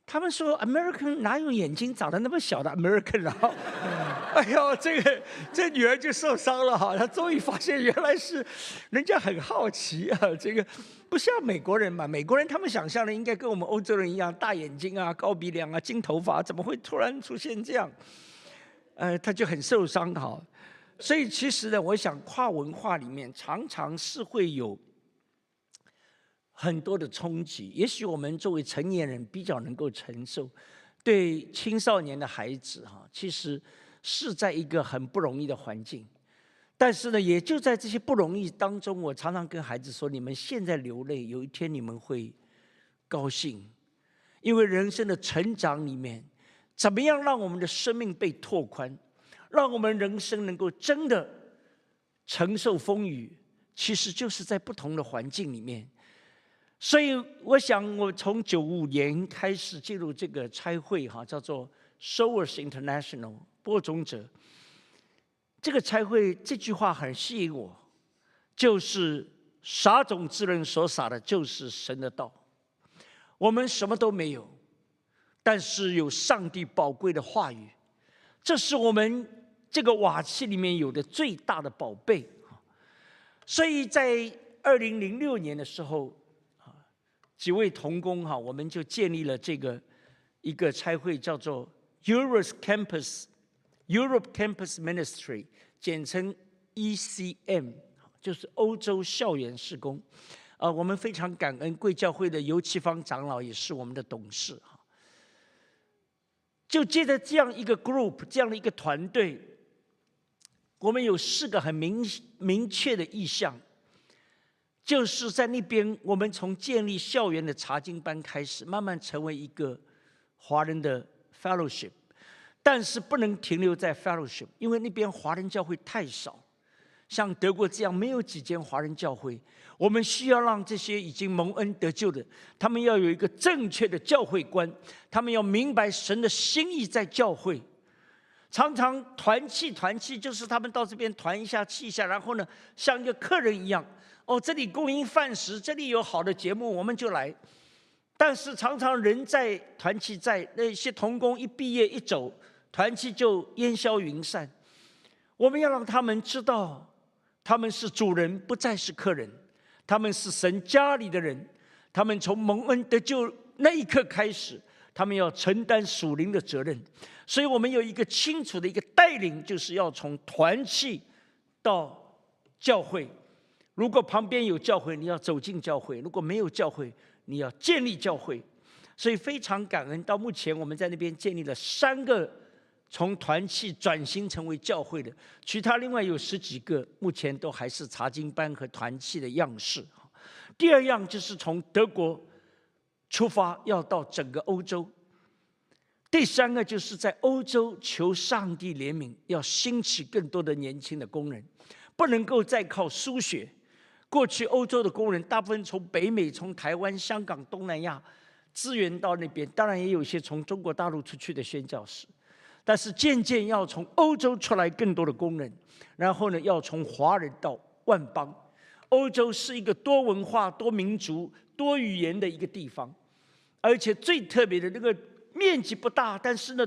他们说，American 哪有眼睛长得那么小的 American 啊？哎呦，这个这女儿就受伤了哈。她终于发现原来是人家很好奇啊，这个不像美国人嘛。美国人他们想象的应该跟我们欧洲人一样，大眼睛啊、高鼻梁啊、金头发，怎么会突然出现这样？呃，他就很受伤哈。所以其实呢，我想跨文化里面常常是会有。很多的冲击，也许我们作为成年人比较能够承受，对青少年的孩子哈，其实是在一个很不容易的环境。但是呢，也就在这些不容易当中，我常常跟孩子说：你们现在流泪，有一天你们会高兴，因为人生的成长里面，怎么样让我们的生命被拓宽，让我们人生能够真的承受风雨，其实就是在不同的环境里面。所以，我想，我从九五年开始进入这个差会，哈，叫做 Sowers International 播种者。这个差会这句话很吸引我，就是撒种之人所撒的，就是神的道。我们什么都没有，但是有上帝宝贵的话语，这是我们这个瓦器里面有的最大的宝贝。所以在二零零六年的时候。几位同工哈，我们就建立了这个一个差会，叫做 Europe Campus Europe Campus Ministry，简称 ECM，就是欧洲校园事工。呃，我们非常感恩贵教会的尤其芳长老也是我们的董事哈。就借着这样一个 group，这样的一个团队，我们有四个很明明确的意向。就是在那边，我们从建立校园的查经班开始，慢慢成为一个华人的 fellowship，但是不能停留在 fellowship，因为那边华人教会太少，像德国这样没有几间华人教会。我们需要让这些已经蒙恩得救的，他们要有一个正确的教会观，他们要明白神的心意在教会。常常团契团契，就是他们到这边团一下气一下，然后呢，像一个客人一样。哦，这里供应饭食，这里有好的节目，我们就来。但是常常人在团契在，那些童工一毕业一走，团契就烟消云散。我们要让他们知道，他们是主人，不再是客人。他们是神家里的人，他们从蒙恩得救那一刻开始，他们要承担属灵的责任。所以我们有一个清楚的一个带领，就是要从团契到教会。如果旁边有教会，你要走进教会；如果没有教会，你要建立教会。所以非常感恩，到目前我们在那边建立了三个从团契转型成为教会的，其他另外有十几个，目前都还是查经班和团契的样式。第二样就是从德国出发，要到整个欧洲。第三个就是在欧洲求上帝怜悯，要兴起更多的年轻的工人，不能够再靠输血。过去欧洲的工人大部分从北美、从台湾、香港、东南亚支援到那边，当然也有一些从中国大陆出去的宣教士，但是渐渐要从欧洲出来更多的工人，然后呢，要从华人到万邦。欧洲是一个多文化、多民族、多语言的一个地方，而且最特别的那个面积不大，但是呢，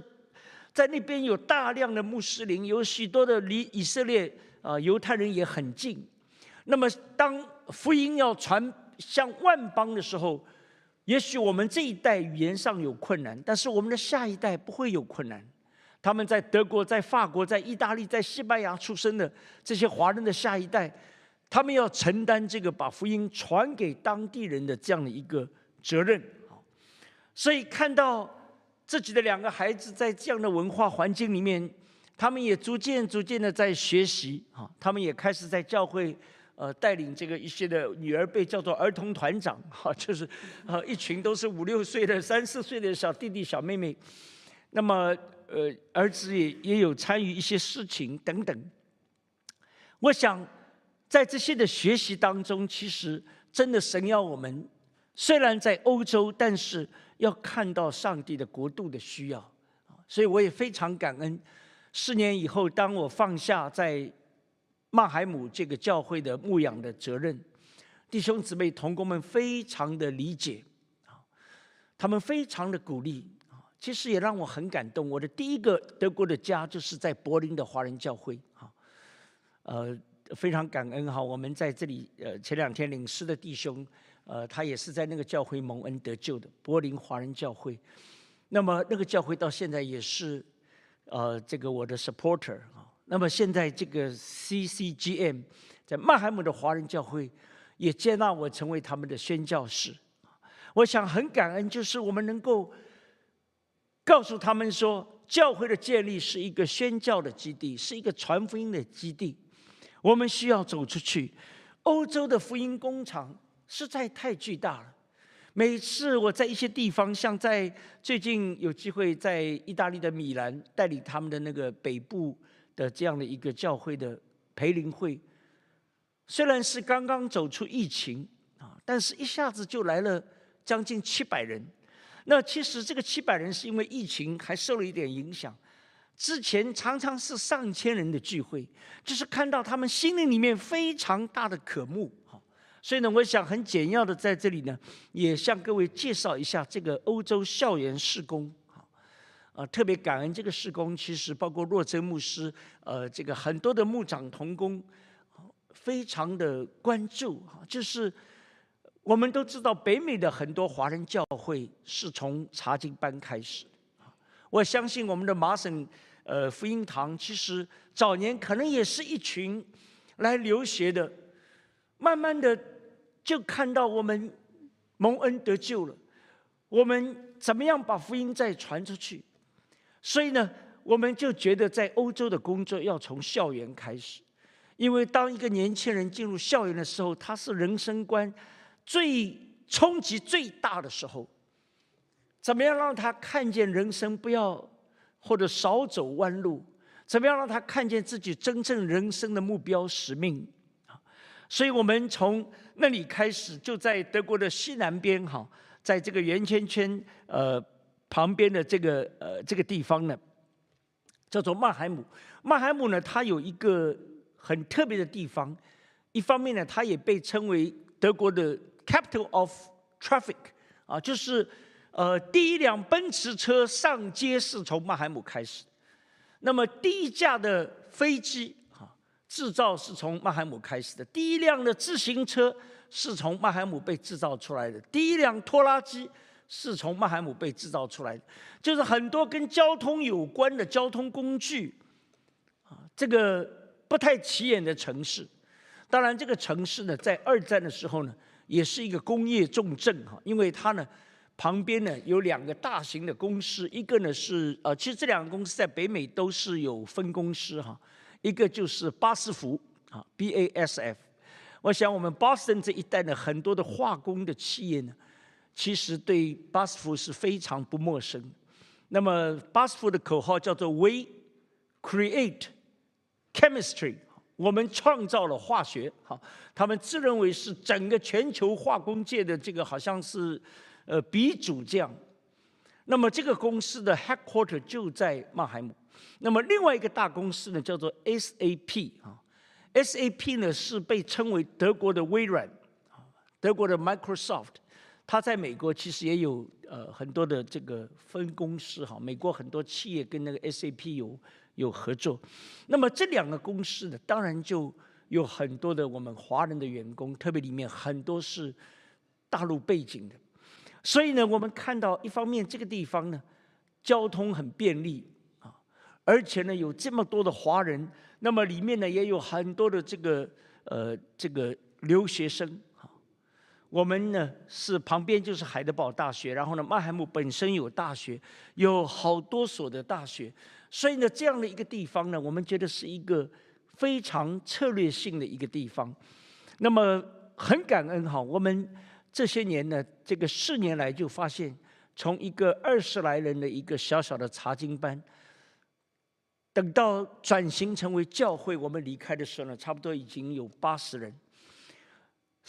在那边有大量的穆斯林，有许多的离以色列啊犹太人也很近。那么，当福音要传向万邦的时候，也许我们这一代语言上有困难，但是我们的下一代不会有困难。他们在德国、在法国、在意大利、在西班牙出生的这些华人的下一代，他们要承担这个把福音传给当地人的这样的一个责任。所以看到自己的两个孩子在这样的文化环境里面，他们也逐渐、逐渐的在学习啊，他们也开始在教会。呃，带领这个一些的女儿被叫做儿童团长，哈，就是啊，一群都是五六岁的、三四岁的小弟弟、小妹妹。那么，呃，儿子也也有参与一些事情等等。我想，在这些的学习当中，其实真的神要我们，虽然在欧洲，但是要看到上帝的国度的需要。所以我也非常感恩，四年以后，当我放下在。曼海姆这个教会的牧养的责任，弟兄姊妹同工们非常的理解啊，他们非常的鼓励啊，其实也让我很感动。我的第一个德国的家就是在柏林的华人教会啊，呃，非常感恩哈。我们在这里呃前两天领诗的弟兄，呃，他也是在那个教会蒙恩得救的柏林华人教会。那么那个教会到现在也是呃这个我的 supporter。那么现在这个 CCGM 在曼海姆的华人教会也接纳我成为他们的宣教士，我想很感恩，就是我们能够告诉他们说，教会的建立是一个宣教的基地，是一个传福音的基地。我们需要走出去。欧洲的福音工厂实在太巨大了。每次我在一些地方，像在最近有机会在意大利的米兰带领他们的那个北部的这样的一个教会的培灵会，虽然是刚刚走出疫情啊，但是一下子就来了将近七百人。那其实这个七百人是因为疫情还受了一点影响，之前常常是上千人的聚会，就是看到他们心灵里面非常大的渴慕，所以呢，我想很简要的在这里呢，也向各位介绍一下这个欧洲校园事工，啊，特别感恩这个事工，其实包括若真牧师，呃，这个很多的牧长同工，非常的关注，哈，就是。我们都知道，北美的很多华人教会是从查经班开始。我相信我们的麻省呃福音堂，其实早年可能也是一群来留学的，慢慢的就看到我们蒙恩得救了，我们怎么样把福音再传出去？所以呢，我们就觉得在欧洲的工作要从校园开始，因为当一个年轻人进入校园的时候，他是人生观。最冲击最大的时候，怎么样让他看见人生不要或者少走弯路？怎么样让他看见自己真正人生的目标使命？所以我们从那里开始，就在德国的西南边，哈，在这个圆圈圈呃旁边的这个呃这个地方呢，叫做曼海姆。曼海姆呢，它有一个很特别的地方，一方面呢，它也被称为德国的。Capital of traffic，啊，就是呃，第一辆奔驰车上街是从曼海姆开始，那么第一架的飞机啊制造是从曼海姆开始的，第一辆的自行车是从曼海姆被制造出来的，第一辆拖拉机是从曼海姆被制造出来的，就是很多跟交通有关的交通工具啊，这个不太起眼的城市，当然这个城市呢，在二战的时候呢。也是一个工业重镇哈，因为它呢旁边呢有两个大型的公司，一个呢是呃，其实这两个公司在北美都是有分公司哈，一个就是巴斯福啊，B A S F。我想我们 Boston 这一带呢很多的化工的企业呢，其实对巴斯夫是非常不陌生。那么巴斯夫的口号叫做 We create chemistry。我们创造了化学，好，他们自认为是整个全球化工界的这个好像是，呃，鼻祖这样。那么这个公司的 headquarter 就在曼海姆。那么另外一个大公司呢，叫做 SAP 啊，SAP 呢是被称为德国的微软，德国的 Microsoft，它在美国其实也有呃很多的这个分公司哈，美国很多企业跟那个 SAP 有。有合作，那么这两个公司呢，当然就有很多的我们华人的员工，特别里面很多是大陆背景的，所以呢，我们看到一方面这个地方呢，交通很便利啊，而且呢有这么多的华人，那么里面呢也有很多的这个呃这个留学生，我们呢是旁边就是海德堡大学，然后呢曼海姆本身有大学，有好多所的大学。所以呢，这样的一个地方呢，我们觉得是一个非常策略性的一个地方。那么很感恩哈，我们这些年呢，这个四年来就发现，从一个二十来人的一个小小的查经班，等到转型成为教会，我们离开的时候呢，差不多已经有八十人。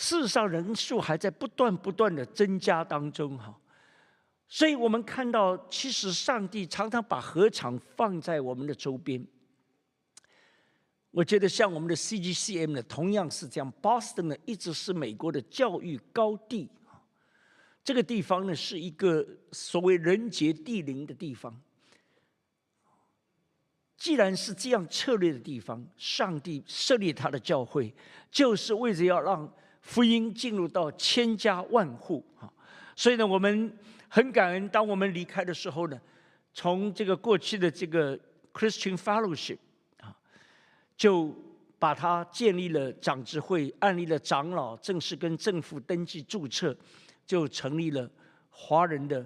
世上，人数还在不断不断的增加当中哈。所以我们看到，其实上帝常常把合场放在我们的周边。我觉得像我们的 CGCM 呢，同样是这样。Boston 呢，一直是美国的教育高地这个地方呢，是一个所谓人杰地灵的地方。既然是这样策略的地方，上帝设立他的教会，就是为着要让福音进入到千家万户啊。所以呢，我们。很感恩，当我们离开的时候呢，从这个过去的这个 Christian Fellowship 啊，就把它建立了长执会，案立了长老，正式跟政府登记注册，就成立了华人的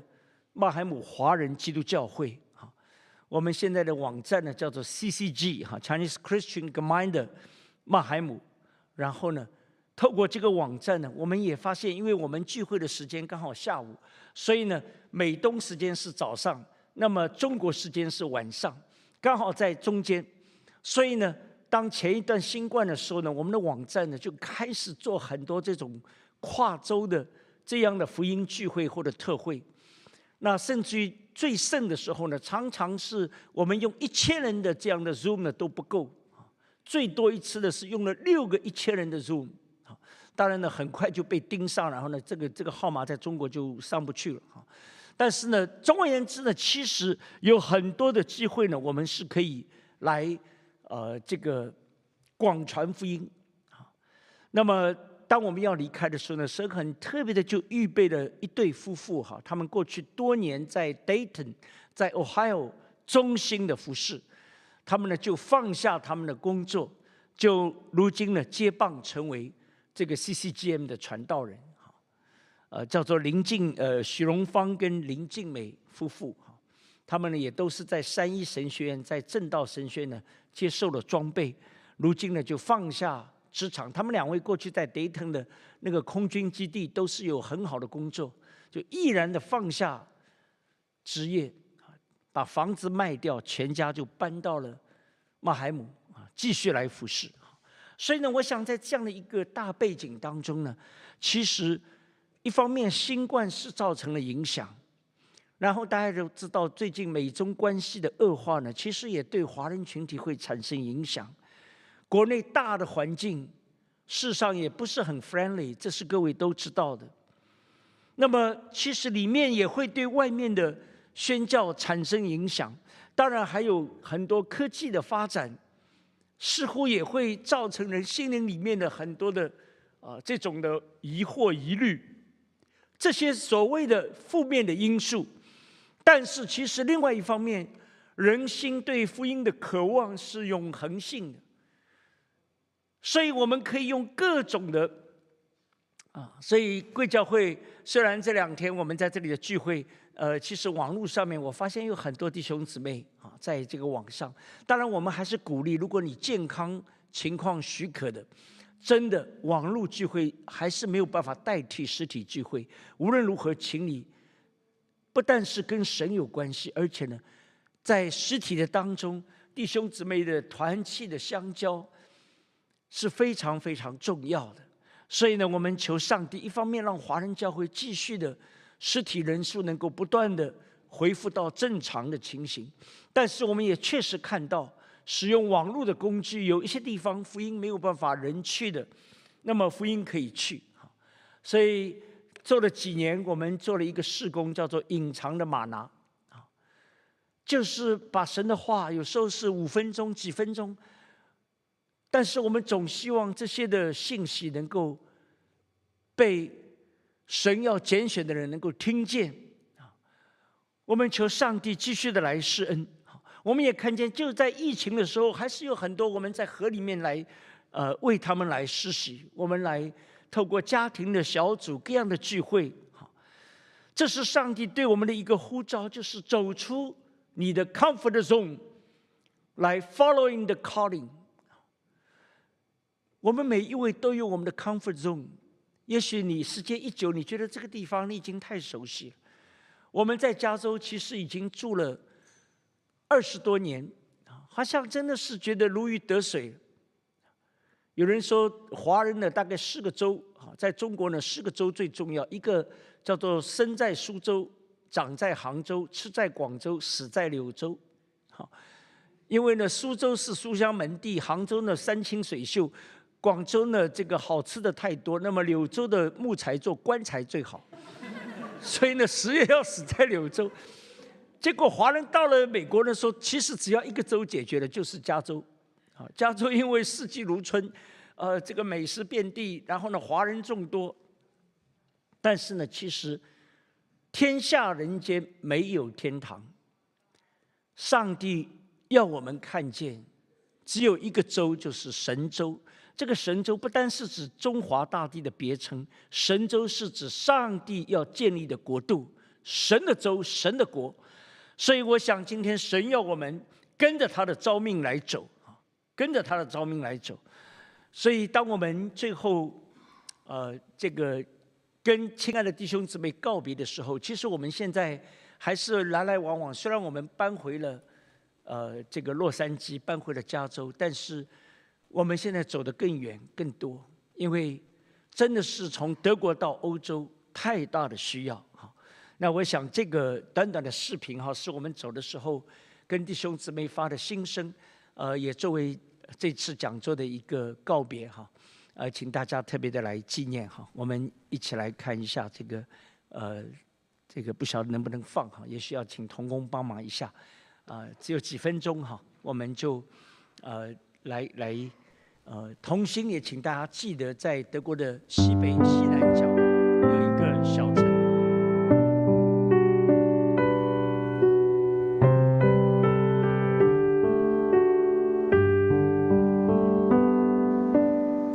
曼海姆华人基督教会啊。我们现在的网站呢叫做 CCG 哈，Chinese Christian Gemeinde 马海姆，然后呢，透过这个网站呢，我们也发现，因为我们聚会的时间刚好下午，所以呢，美东时间是早上，那么中国时间是晚上，刚好在中间，所以呢，当前一段新冠的时候呢，我们的网站呢就开始做很多这种跨州的这样的福音聚会或者特会，那甚至于最盛的时候呢，常常是我们用一千人的这样的 Zoom 呢都不够。最多一次的是用了六个一千人的 Zoom，当然呢很快就被盯上，然后呢这个这个号码在中国就上不去了哈。但是呢，总而言之呢，其实有很多的机会呢，我们是可以来呃这个广传福音啊。那么当我们要离开的时候呢，神很特别的就预备了一对夫妇哈，他们过去多年在 Dayton 在 Ohio 中心的服饰。他们呢就放下他们的工作，就如今呢接棒成为这个 CCGM 的传道人，哈，呃，叫做林静呃许荣芳跟林静美夫妇，哈，他们呢也都是在三一神学院在正道神学院呢接受了装备，如今呢就放下职场，他们两位过去在 Dayton 的那个空军基地都是有很好的工作，就毅然的放下职业。把房子卖掉，全家就搬到了马海姆啊，继续来服侍。所以呢，我想在这样的一个大背景当中呢，其实一方面新冠是造成了影响，然后大家都知道最近美中关系的恶化呢，其实也对华人群体会产生影响。国内大的环境事实上也不是很 friendly，这是各位都知道的。那么其实里面也会对外面的。宣教产生影响，当然还有很多科技的发展，似乎也会造成人心灵里面的很多的啊这种的疑惑疑虑，这些所谓的负面的因素。但是其实另外一方面，人心对福音的渴望是永恒性的，所以我们可以用各种的啊，所以贵教会虽然这两天我们在这里的聚会。呃，其实网络上面我发现有很多弟兄姊妹啊，在这个网上。当然，我们还是鼓励，如果你健康情况许可的，真的网络聚会还是没有办法代替实体聚会。无论如何，请你不但是跟神有关系，而且呢，在实体的当中，弟兄姊妹的团契的相交是非常非常重要的。所以呢，我们求上帝一方面让华人教会继续的。实体人数能够不断的恢复到正常的情形，但是我们也确实看到，使用网络的工具，有一些地方福音没有办法人去的，那么福音可以去。所以做了几年，我们做了一个事工，叫做隐藏的马拿，啊，就是把神的话，有时候是五分钟、几分钟，但是我们总希望这些的信息能够被。神要拣选的人能够听见啊！我们求上帝继续的来施恩。我们也看见，就在疫情的时候，还是有很多我们在河里面来，呃，为他们来施洗。我们来透过家庭的小组各样的聚会，好，这是上帝对我们的一个呼召，就是走出你的 comfort zone，来 following the calling。我们每一位都有我们的 comfort zone。也许你时间一久，你觉得这个地方你已经太熟悉了。我们在加州其实已经住了二十多年，好像真的是觉得如鱼得水。有人说，华人呢大概四个州啊，在中国呢四个州最重要，一个叫做生在苏州，长在杭州，吃在广州，死在柳州。好，因为呢苏州是书香门第，杭州呢山清水秀。广州呢，这个好吃的太多，那么柳州的木材做棺材最好，所以呢，十月要死在柳州。结果华人到了美国呢，说其实只要一个州解决了，就是加州。啊，加州因为四季如春，呃，这个美食遍地，然后呢，华人众多。但是呢，其实天下人间没有天堂。上帝要我们看见，只有一个州，就是神州。这个神州不单是指中华大地的别称，神州是指上帝要建立的国度，神的州，神的国。所以，我想今天神要我们跟着他的招命来走啊，跟着他的招命来走。所以，当我们最后，呃，这个跟亲爱的弟兄姊妹告别的时候，其实我们现在还是来来往往。虽然我们搬回了，呃，这个洛杉矶，搬回了加州，但是我们现在走得更远、更多，因为真的是从德国到欧洲太大的需要。哈，那我想这个短短的视频哈，是我们走的时候跟弟兄姊妹发的心声，呃，也作为。这次讲座的一个告别哈，呃，请大家特别的来纪念哈。我们一起来看一下这个，呃，这个不晓得能不能放哈，也需要请童工帮忙一下。啊，只有几分钟哈，我们就呃来来呃，同心也请大家记得，在德国的西北西南角有一个小城。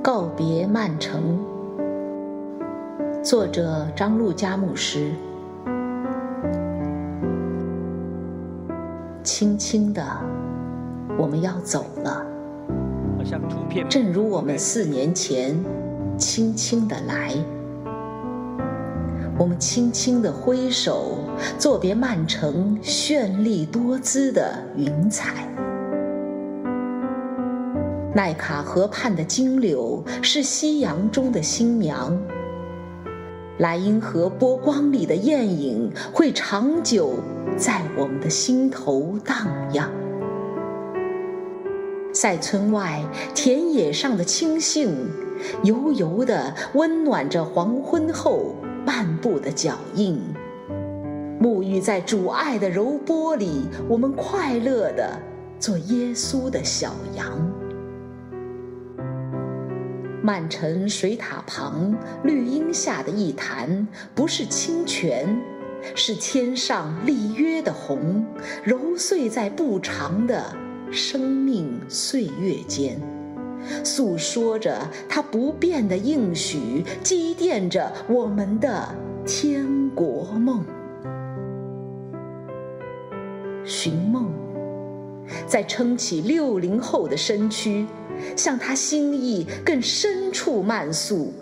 告别曼城，作者张路佳牧师。轻轻的，我们要走了。正如我们四年前轻轻的来，我们轻轻的挥手，作别曼城绚丽多姿的云彩。奈卡河畔的金柳是夕阳中的新娘，莱茵河波光里的艳影会长久在我们的心头荡漾。在村外田野上的青荇，油油的温暖着黄昏后漫步的脚印。沐浴在主爱的柔波里，我们快乐地做耶稣的小羊。曼城水塔旁绿荫下的一潭，不是清泉，是天上立约的虹，揉碎在不长的生命岁月间，诉说着它不变的应许，积淀着我们的天国梦。寻梦，在撑起六零后的身躯。向他心意更深处漫溯，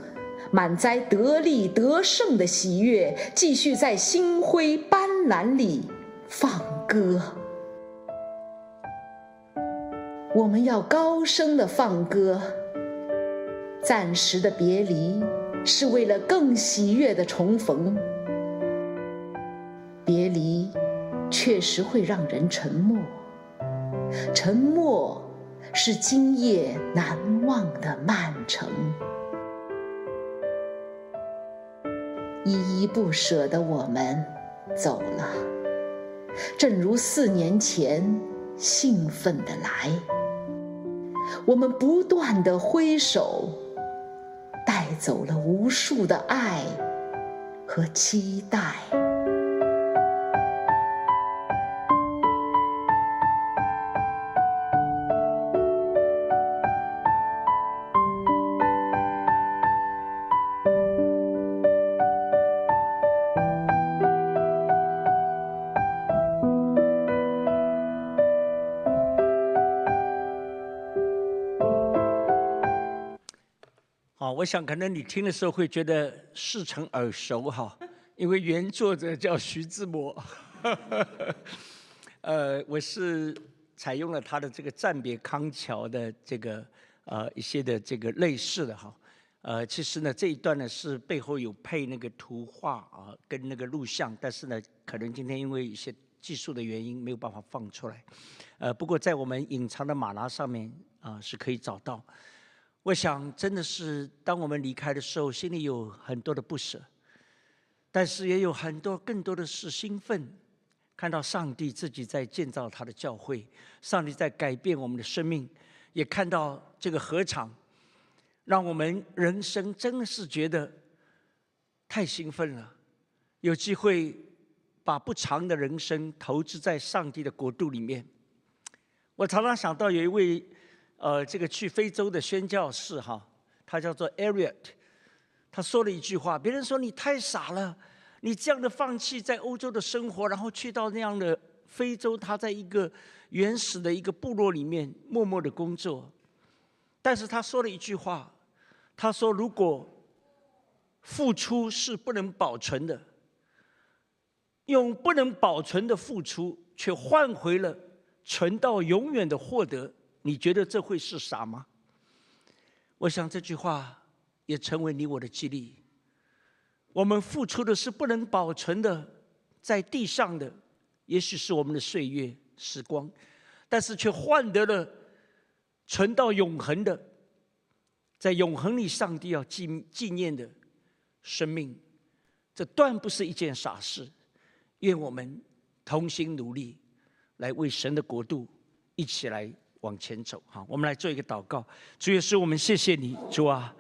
满载得力得胜的喜悦，继续在星辉斑斓里放歌。我们要高声的放歌。暂时的别离，是为了更喜悦的重逢。别离，确实会让人沉默。沉默。是今夜难忘的曼城，依依不舍的我们走了，正如四年前兴奋的来，我们不断的挥手，带走了无数的爱和期待。我想，可能你听的时候会觉得似曾耳熟哈，因为原作者叫徐志摩。呃，我是采用了他的这个暂别康桥的这个呃一些的这个类似的哈。呃，其实呢这一段呢是背后有配那个图画啊跟那个录像，但是呢可能今天因为一些技术的原因没有办法放出来。呃，不过在我们隐藏的马拉上面啊是可以找到。我想，真的是当我们离开的时候，心里有很多的不舍，但是也有很多更多的是兴奋，看到上帝自己在建造他的教会，上帝在改变我们的生命，也看到这个合场，让我们人生真的是觉得太兴奋了，有机会把不长的人生投资在上帝的国度里面。我常常想到有一位。呃，这个去非洲的宣教士哈，他叫做 Ariot，他说了一句话，别人说你太傻了，你这样的放弃在欧洲的生活，然后去到那样的非洲，他在一个原始的一个部落里面默默的工作。但是他说了一句话，他说：“如果付出是不能保存的，用不能保存的付出，却换回了存到永远的获得，你觉得这会是傻吗？”我想这句话也成为你我的激励。我们付出的是不能保存的，在地上的，也许是我们的岁月时光，但是却换得了存到永恒的，在永恒里，上帝要纪纪念的生命，这断不是一件傻事。愿我们同心努力，来为神的国度一起来往前走。好，我们来做一个祷告。主耶稣，我们谢谢你，主啊，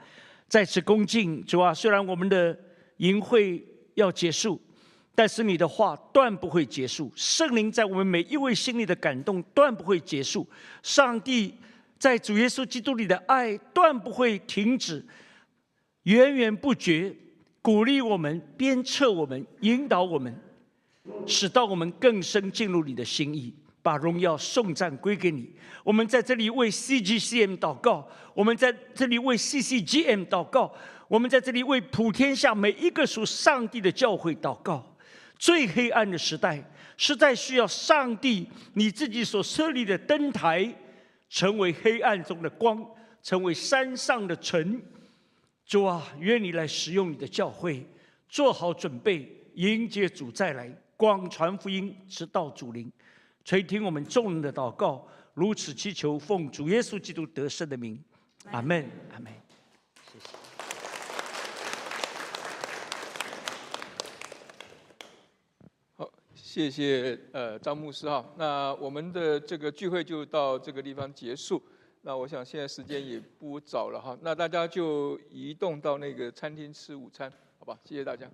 在此恭敬，主啊，虽然我们的。淫会要结束，但是你的话断不会结束。圣灵在我们每一位心里的感动断不会结束。上帝在主耶稣基督里的爱断不会停止，源源不绝，鼓励我们，鞭策我们，引导我们，使到我们更深进入你的心意，把荣耀颂赞归给你。我们在这里为 CGCM 祷告，我们在这里为 CCGM 祷告。我们在这里为普天下每一个属上帝的教会祷告。最黑暗的时代，实在需要上帝你自己所设立的灯台，成为黑暗中的光，成为山上的城。主啊，愿你来使用你的教会，做好准备，迎接主再来，广传福音，直到主临。垂听我们众人的祷告，如此祈求，奉主耶稣基督得胜的名，阿门，阿门。谢谢呃张牧师哈，那我们的这个聚会就到这个地方结束。那我想现在时间也不早了哈，那大家就移动到那个餐厅吃午餐，好吧？谢谢大家。